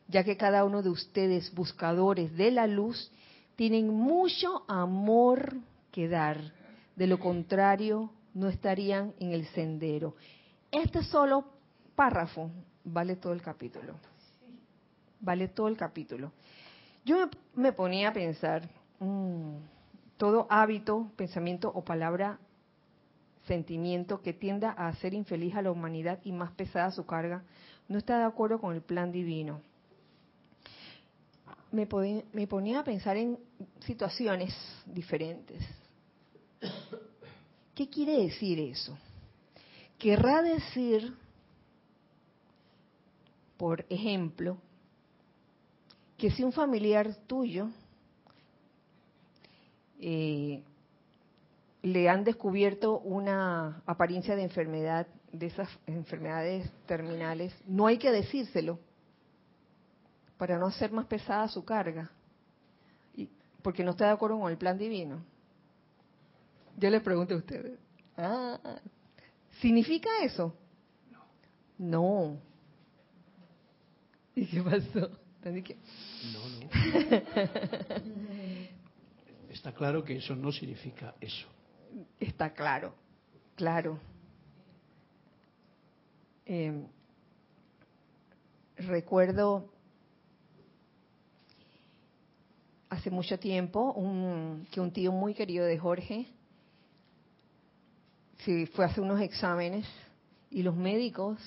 ya que cada uno de ustedes, buscadores de la luz, tienen mucho amor que dar. De lo contrario, no estarían en el sendero. Este solo párrafo vale todo el capítulo. Vale todo el capítulo. Yo me, ponía a pensar, mm, todo hábito, pensamiento o palabra, sentimiento que tienda a hacer infeliz a la humanidad y más pesada su carga, no está de acuerdo con el plan divino me, ponía a pensar en situaciones diferentes. ¿Qué quiere decir eso? Querrá decir, por ejemplo, que si un familiar tuyo eh, le han descubierto una apariencia de enfermedad, de esas enfermedades terminales, no hay que decírselo, para no hacer más pesada su carga, y, porque no está de acuerdo con el plan divino. Yo les pregunto a ustedes, ah, ¿significa eso? No. ¿Y qué pasó? No, no. Está claro que eso no significa eso. Está claro, claro. Eh, recuerdo hace mucho tiempo que un tío muy querido de Jorge se fue a hacer unos exámenes y los médicos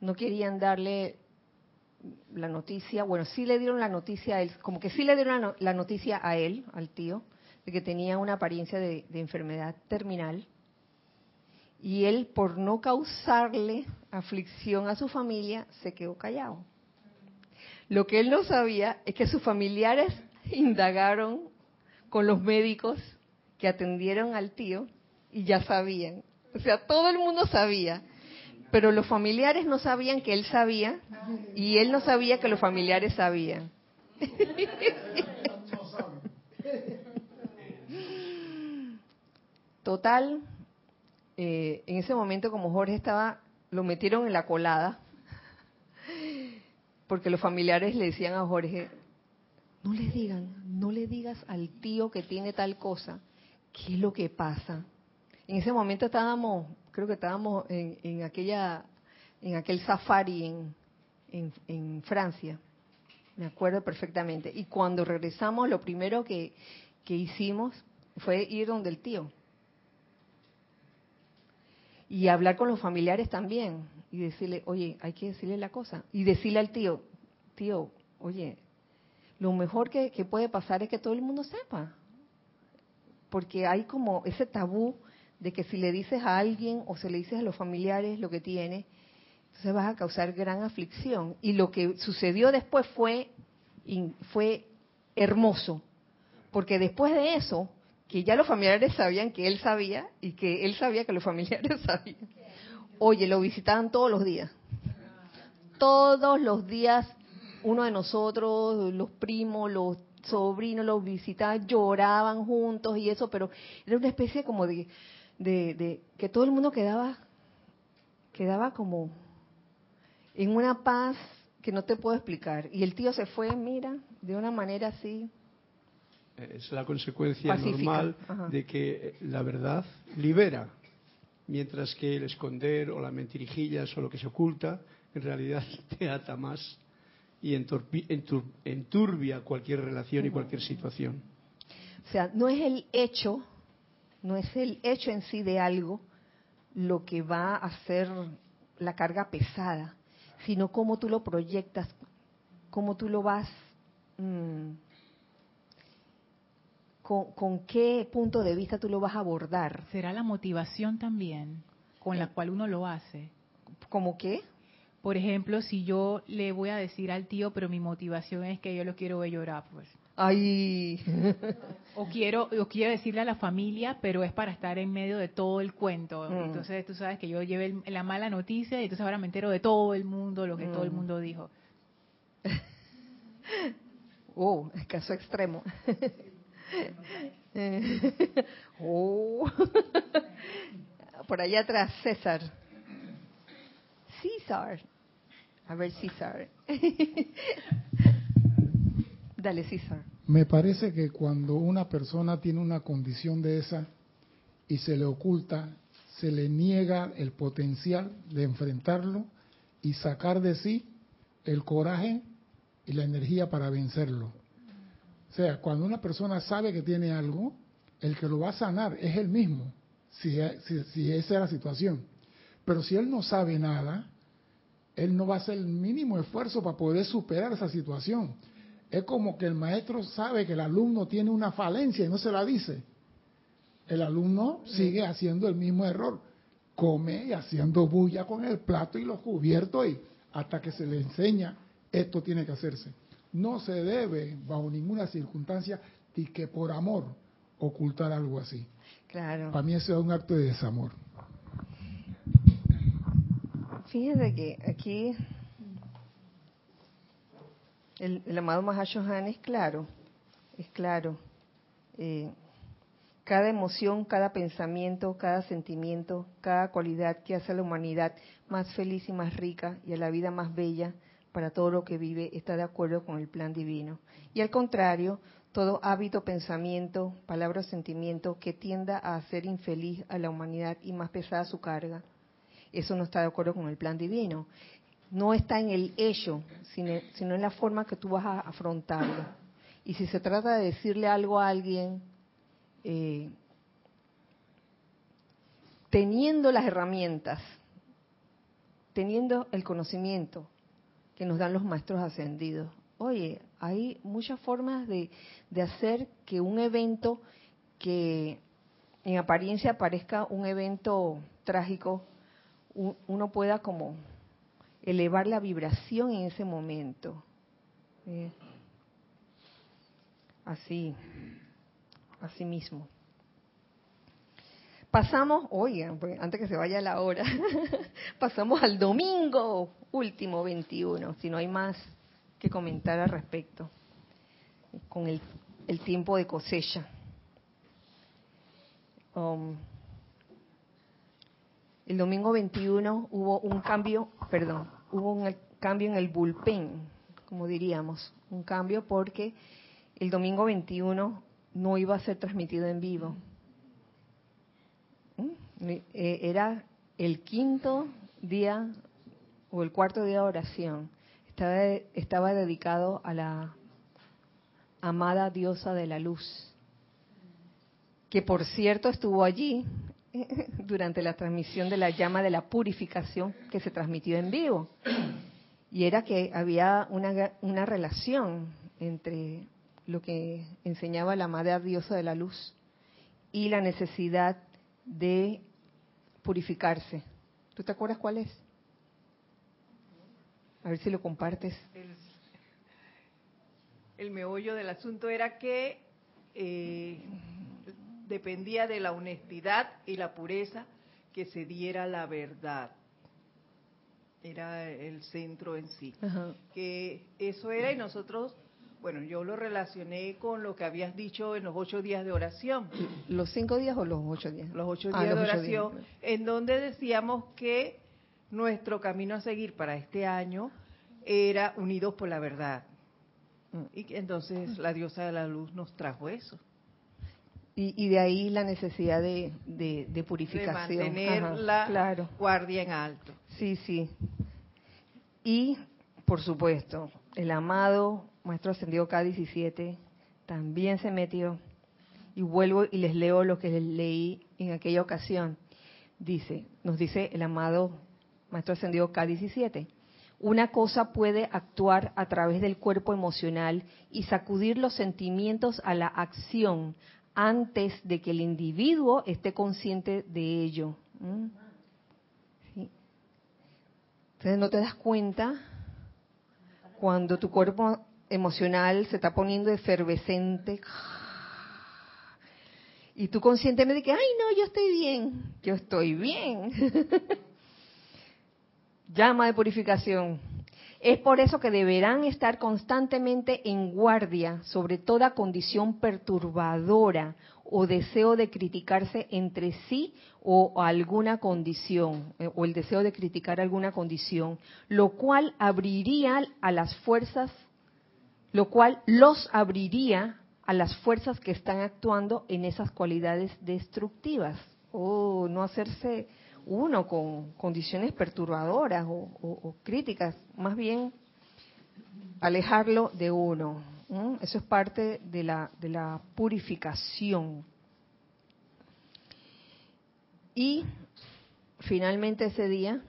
no querían darle la noticia, bueno, sí le dieron la noticia a él, como que sí le dieron la noticia a él, al tío, de que tenía una apariencia de, de enfermedad terminal. Y él, por no causarle aflicción a su familia, se quedó callado. Lo que él no sabía es que sus familiares indagaron con los médicos que atendieron al tío y ya sabían. O sea, todo el mundo sabía, pero los familiares no sabían que él sabía y él no sabía que los familiares sabían. Total, eh, en ese momento como Jorge estaba, lo metieron en la colada porque los familiares le decían a Jorge, no le digan, no le digas al tío que tiene tal cosa, ¿qué es lo que pasa? En ese momento estábamos, creo que estábamos en, aquella, en aquel safari en, en, Francia, me acuerdo perfectamente. Y cuando regresamos, lo primero que, que hicimos fue ir donde el tío y hablar con los familiares también y decirle, oye, hay que decirle la cosa. Y decirle al tío, tío, oye, lo mejor que, puede pasar es que todo el mundo sepa. Porque hay como ese tabú de que si le dices a alguien o se le dices a los familiares lo que tiene, entonces vas a causar gran aflicción. Y lo que sucedió después fue, fue hermoso. Porque después de eso, que ya los familiares sabían que él sabía y que él sabía que los familiares sabían Oye, lo visitaban todos los días. Todos los días uno de nosotros, los primos, los sobrinos, los visitaban, lloraban juntos y eso, pero era una especie como de, de, que todo el mundo quedaba quedaba como en una paz que no te puedo explicar. Y el tío se fue, mira, de una manera así. Es la consecuencia normal de que la verdad libera, mientras que el esconder o la mentirijillas o lo que se oculta en realidad te ata más y enturbia cualquier relación y cualquier situación. O sea, no es el hecho, no es el hecho en sí de algo lo que va a hacer la carga pesada, sino cómo tú lo proyectas, cómo tú lo vas, mm, con, qué punto de vista tú lo vas a abordar. Será la motivación también con la cual uno lo hace. ¿Cómo qué? Por ejemplo, si yo le voy a decir al tío, pero mi motivación es que yo lo quiero ver llorar, pues. Ay. o quiero, o quiero decirle a la familia, pero es para estar en medio de todo el cuento. Mm. Entonces tú sabes que yo llevé la mala noticia y entonces ahora me entero de todo el mundo, lo que todo el mm. mundo dijo. oh, caso extremo. oh. Por allá atrás, César. César. A ver, César. Dale. Me parece que cuando una persona tiene una condición de esa y se le oculta, se le niega el potencial de enfrentarlo y sacar de sí el coraje y la energía para vencerlo. O sea, cuando una persona sabe que tiene algo, el que lo va a sanar es él mismo, si, si esa es la situación. Pero si él no sabe nada, él no va a hacer el mínimo esfuerzo para poder superar esa situación. Es como que el maestro sabe que el alumno tiene una falencia y no se la dice. El alumno sigue haciendo el mismo error. Come y haciendo bulla con el plato y los cubiertos y hasta que se le enseña esto tiene que hacerse. No se debe, bajo ninguna circunstancia, y que por amor ocultar algo así. Claro. Para mí eso es un acto de desamor. Fíjense que aquí el, amado Mahashohan es claro, es claro. Eh, cada emoción, cada pensamiento, cada sentimiento, cada cualidad que hace a la humanidad más feliz y más rica y a la vida más bella para todo lo que vive está de acuerdo con el plan divino. Y al contrario, todo hábito, pensamiento, palabra o sentimiento que tienda a hacer infeliz a la humanidad y más pesada su carga, eso no está de acuerdo con el plan divino. No está en el hecho, sino, en la forma que tú vas a afrontarlo. Y si se trata de decirle algo a alguien, eh, teniendo las herramientas, teniendo el conocimiento que nos dan los maestros ascendidos. Oye, hay muchas formas de, de hacer que un evento que en apariencia parezca un evento trágico, uno pueda como elevar la vibración en ese momento. Así, así mismo. Pasamos, oigan, pues, antes que se vaya la hora, pasamos al domingo último 21, si no hay más que comentar al respecto, con el, el tiempo de cosecha. Um, el domingo 21 hubo un cambio, perdón, hubo un cambio en el bullpen, como diríamos, un cambio porque el domingo 21 no iba a ser transmitido en vivo. ¿Mm? Eh, era el quinto día o el cuarto día de oración. Estaba, estaba dedicado a la amada diosa de la luz, que por cierto estuvo allí durante la transmisión de la llama de la purificación que se transmitió en vivo. Y era que había una, una relación entre lo que enseñaba la Madre Diosa de la Luz y la necesidad de purificarse. ¿Tú te acuerdas cuál es? A ver si lo compartes. El, meollo del asunto era que eh, dependía de la honestidad y la pureza que se diera la verdad. Era el centro en sí. Que eso era y nosotros, bueno, yo lo relacioné con lo que habías dicho en los ocho días de oración. ¿Los cinco días o los ocho días? Los ocho ah, días de oración, en donde decíamos que nuestro camino a seguir para este año era unidos por la verdad. Y entonces la diosa de la luz nos trajo eso. Y, de ahí la necesidad de, purificación. De mantener la guardia en alto. Sí, sí. Y, por supuesto, el amado Maestro Ascendido K17 también se metió. Y vuelvo y les leo lo que les leí en aquella ocasión. Dice, nos dice el amado Maestro Ascendido K17. Una cosa puede actuar a través del cuerpo emocional y sacudir los sentimientos a la acción antes de que el individuo esté consciente de ello. ¿Mm? Entonces no te das cuenta cuando tu cuerpo emocional se está poniendo efervescente y tú conscientemente que, ay no, yo estoy bien, yo estoy bien. Llama de purificación. Es por eso que deberán estar constantemente en guardia sobre toda condición perturbadora o deseo de criticarse entre sí o alguna condición, eh, o el deseo de criticar alguna condición, lo cual abriría a las fuerzas, lo cual los abriría a las fuerzas que están actuando en esas cualidades destructivas. O no hacerse uno con condiciones perturbadoras o, críticas, más bien alejarlo de uno. Eso es parte de la, de la purificación. Y finalmente ese día,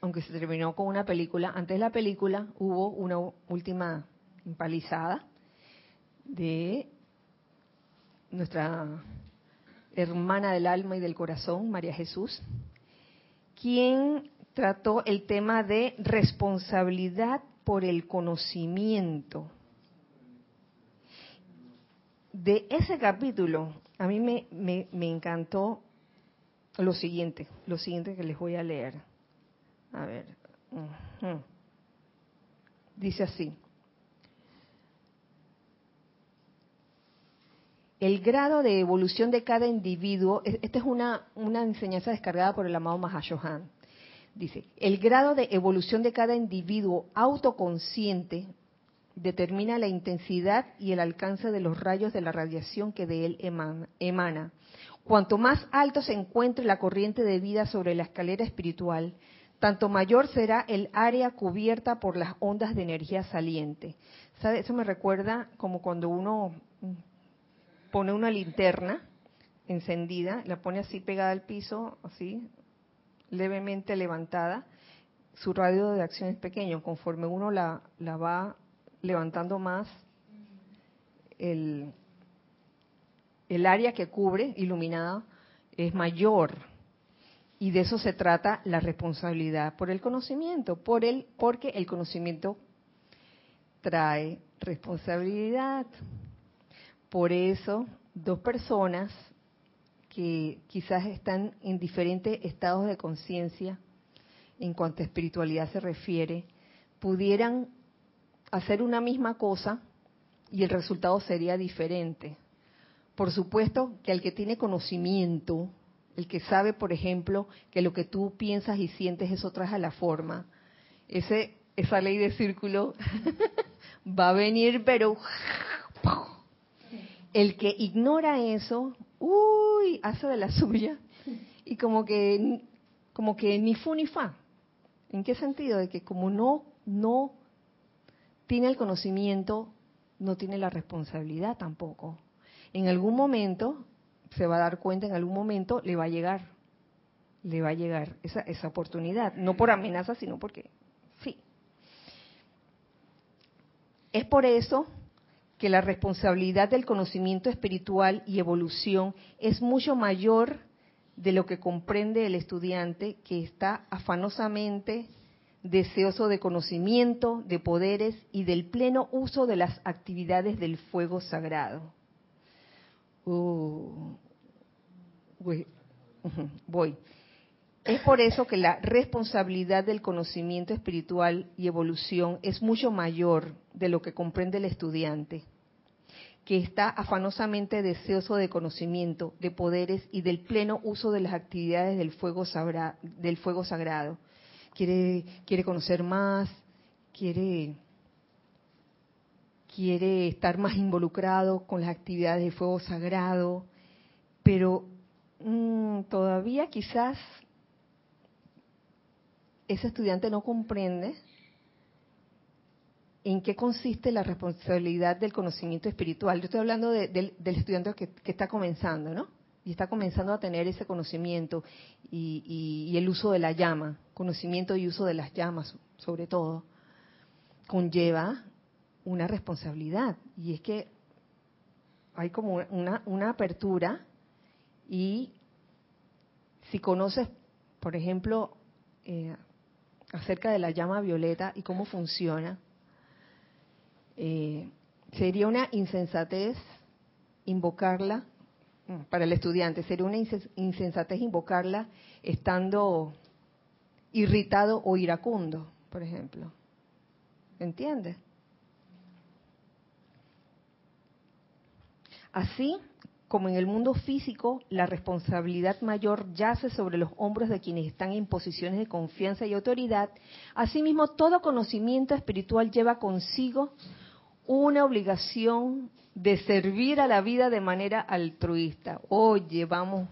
aunque se terminó con una película, antes de la película hubo una última empalizada de nuestra hermana del alma y del corazón, María Jesús, quien trató el tema de responsabilidad por el conocimiento. De ese capítulo, a mí me, me, encantó lo siguiente, lo siguiente que les voy a leer. A ver. Dice así. El grado de evolución de cada individuo, esta es una, enseñanza descargada por el amado Mahashohan, dice, el grado de evolución de cada individuo autoconsciente determina la intensidad y el alcance de los rayos de la radiación que de él emana. Cuanto más alto se encuentre la corriente de vida sobre la escalera espiritual, tanto mayor será el área cubierta por las ondas de energía saliente. ¿Sabe? Eso me recuerda como cuando uno pone una linterna encendida, la pone así pegada al piso, así, levemente levantada, su radio de acción es pequeño, conforme uno la, va levantando más, el, el área que cubre iluminada es mayor. Y de eso se trata la responsabilidad por el conocimiento, por el, porque el conocimiento trae responsabilidad. Por eso, dos personas que quizás están en diferentes estados de conciencia en cuanto a espiritualidad se refiere, pudieran hacer una misma cosa y el resultado sería diferente. Por supuesto que el que tiene conocimiento, el que sabe, por ejemplo, que lo que tú piensas y sientes eso trae a la forma, esa ley de círculo va a venir, pero el que ignora eso, uy, hace de la suya y como que como que ni fu ni fa. ¿En qué sentido? De que como no no tiene el conocimiento, no tiene la responsabilidad tampoco. En algún momento se va a dar cuenta, en algún momento le va a llegar, le va a llegar esa, esa oportunidad, no por amenaza, sino porque sí. Es por eso que la responsabilidad del conocimiento espiritual y evolución es mucho mayor de lo que comprende el estudiante que está afanosamente deseoso de conocimiento, de poderes y del pleno uso de las actividades del fuego sagrado. Uh, voy. Es por eso que la responsabilidad del conocimiento espiritual y evolución es mucho mayor de lo que comprende el estudiante. que está afanosamente deseoso de conocimiento, de poderes y del pleno uso de las actividades del fuego, del fuego sagrado. Quiere, quiere conocer más, quiere, quiere estar más involucrado con las actividades del fuego sagrado, pero mm, todavía quizás ese estudiante no comprende en qué consiste la responsabilidad del conocimiento espiritual. Yo estoy hablando del estudiante que, está comenzando, ¿no? Y está comenzando a tener ese conocimiento y, el uso de la llama, conocimiento y uso de las llamas, sobre todo, conlleva una responsabilidad. Y es que hay como una, una apertura y si conoces, por ejemplo, eh, acerca de la llama violeta y cómo funciona, eh, sería una insensatez invocarla mm, para el estudiante, sería una insensatez invocarla estando irritado o iracundo, por ejemplo. ¿Entiendes? Así como en el mundo físico, la responsabilidad mayor yace sobre los hombros de quienes están en posiciones de confianza y autoridad, asimismo todo conocimiento espiritual lleva consigo una obligación de servir a la vida de manera altruista. Oye, vamos.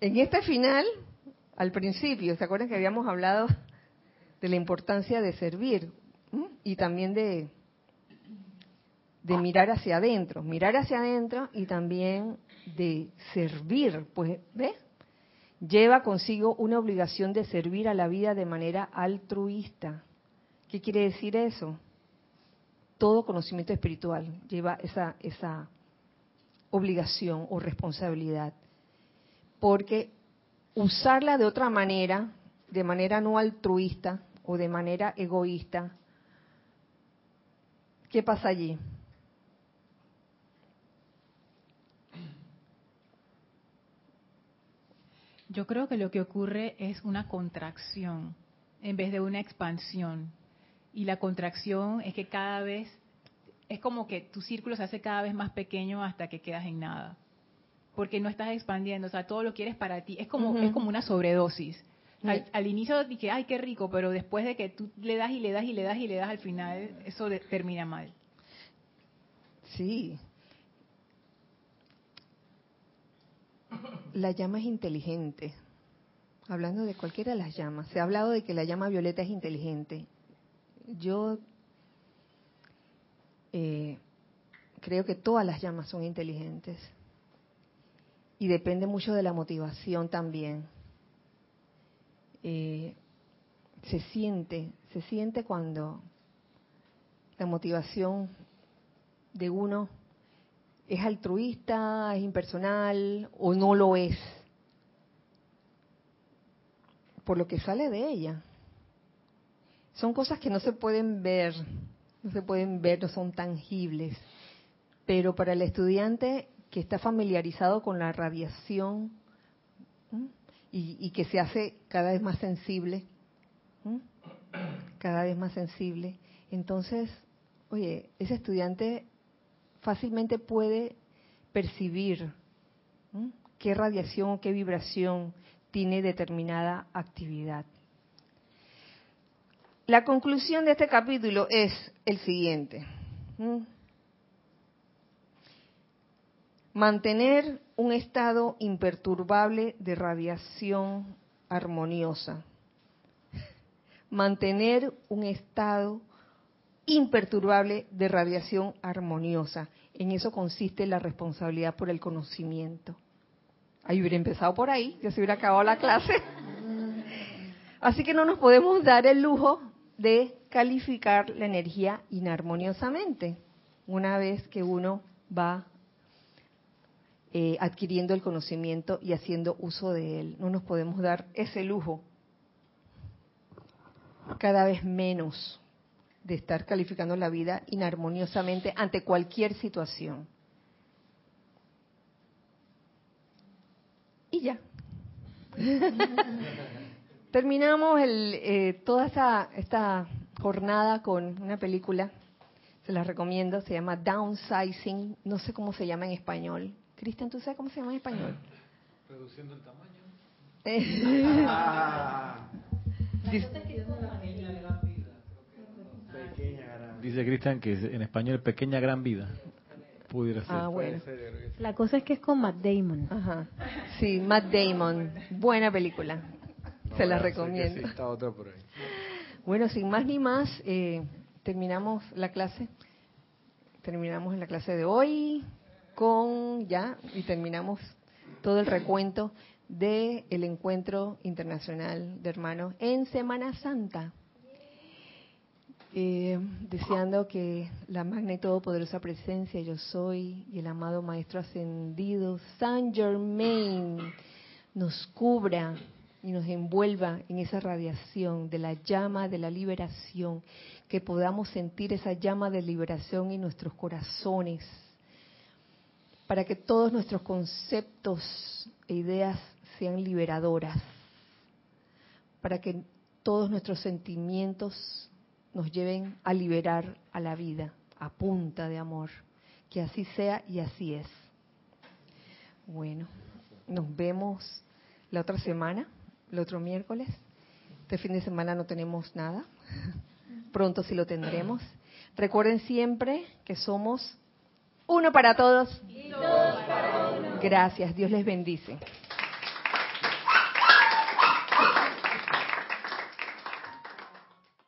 En este final, al principio, ¿se acuerdan que habíamos hablado de la importancia de servir y también de, de mirar hacia adentro, mirar hacia adentro y también de servir, pues, ¿ves? Lleva consigo una obligación de servir a la vida de manera altruista. ¿Qué quiere decir eso? todo conocimiento espiritual lleva esa, esa obligación o responsabilidad. Porque usarla de otra manera, de manera no altruista o de manera egoísta, ¿qué pasa allí? Yo creo que lo que ocurre es una contracción en vez de una expansión y la contracción es que cada vez, es como que tu círculo se hace cada vez más pequeño hasta que quedas en nada. Porque no estás expandiendo, o sea, todo lo quieres para ti. Es como, es como una sobredosis. Al, inicio dije, ay, qué rico, pero después de que tú le das y le das y le das y le das, al final eso termina mal. Sí. La llama es inteligente. Hablando de cualquiera de las llamas, se ha hablado de que la llama violeta es inteligente yo eh, creo que todas las llamas son inteligentes y depende mucho de la motivación también. Eh, se siente, se siente cuando la motivación de uno es altruista, es impersonal o no lo es, por lo que sale de ella. Son cosas que no se pueden ver, no se pueden ver, no son tangibles. Pero para el estudiante que está familiarizado con la radiación y, que se hace cada vez más sensible, cada vez más sensible, entonces, oye, ese estudiante fácilmente puede percibir qué radiación o qué vibración tiene determinada actividad. La conclusión de este capítulo es el siguiente. Mantener un estado imperturbable de radiación armoniosa. Mantener un estado imperturbable de radiación armoniosa. En eso consiste la responsabilidad por el conocimiento. Ahí hubiera empezado por ahí, ya se hubiera acabado la clase. Así que no nos podemos dar el lujo de calificar la energía inarmoniosamente, una vez que uno va eh, adquiriendo el conocimiento y haciendo uso de él. No nos podemos dar ese lujo cada vez menos de estar calificando la vida inarmoniosamente ante cualquier situación. Y ya. Terminamos el, eh, toda esta, esta jornada con una película. se las recomiendo, se llama Downsizing, no sé cómo se llama en español. Cristian, ¿tú sabes cómo se llama en español? Reduciendo el tamaño. Dice Cristian que en español pequeña gran vida. Pudiera ser. Ah, bueno. La cosa es que es con Matt Damon. Ajá. Sí, Matt Damon. Buena película. Se la recomiendo. Sí, está otra por ahí. Bueno, sin más ni más, eh, terminamos la clase. Terminamos en la clase de hoy con ya y terminamos todo el recuento del el encuentro internacional de hermanos en Semana Santa. Eh, deseando que la magna y todopoderosa presencia yo soy y el amado Maestro Ascendido San Germain nos cubra y nos envuelva en esa radiación de la llama de la liberación, que podamos sentir esa llama de liberación en nuestros corazones, para que todos nuestros conceptos e ideas sean liberadoras, para que todos nuestros sentimientos nos lleven a liberar a la vida a punta de amor. Que así sea y así es. Bueno, nos vemos la otra semana, el otro miércoles. Este fin de semana no tenemos nada. Pronto sí lo tendremos. Recuerden siempre que somos uno para todos. Gracias, Dios les bendice.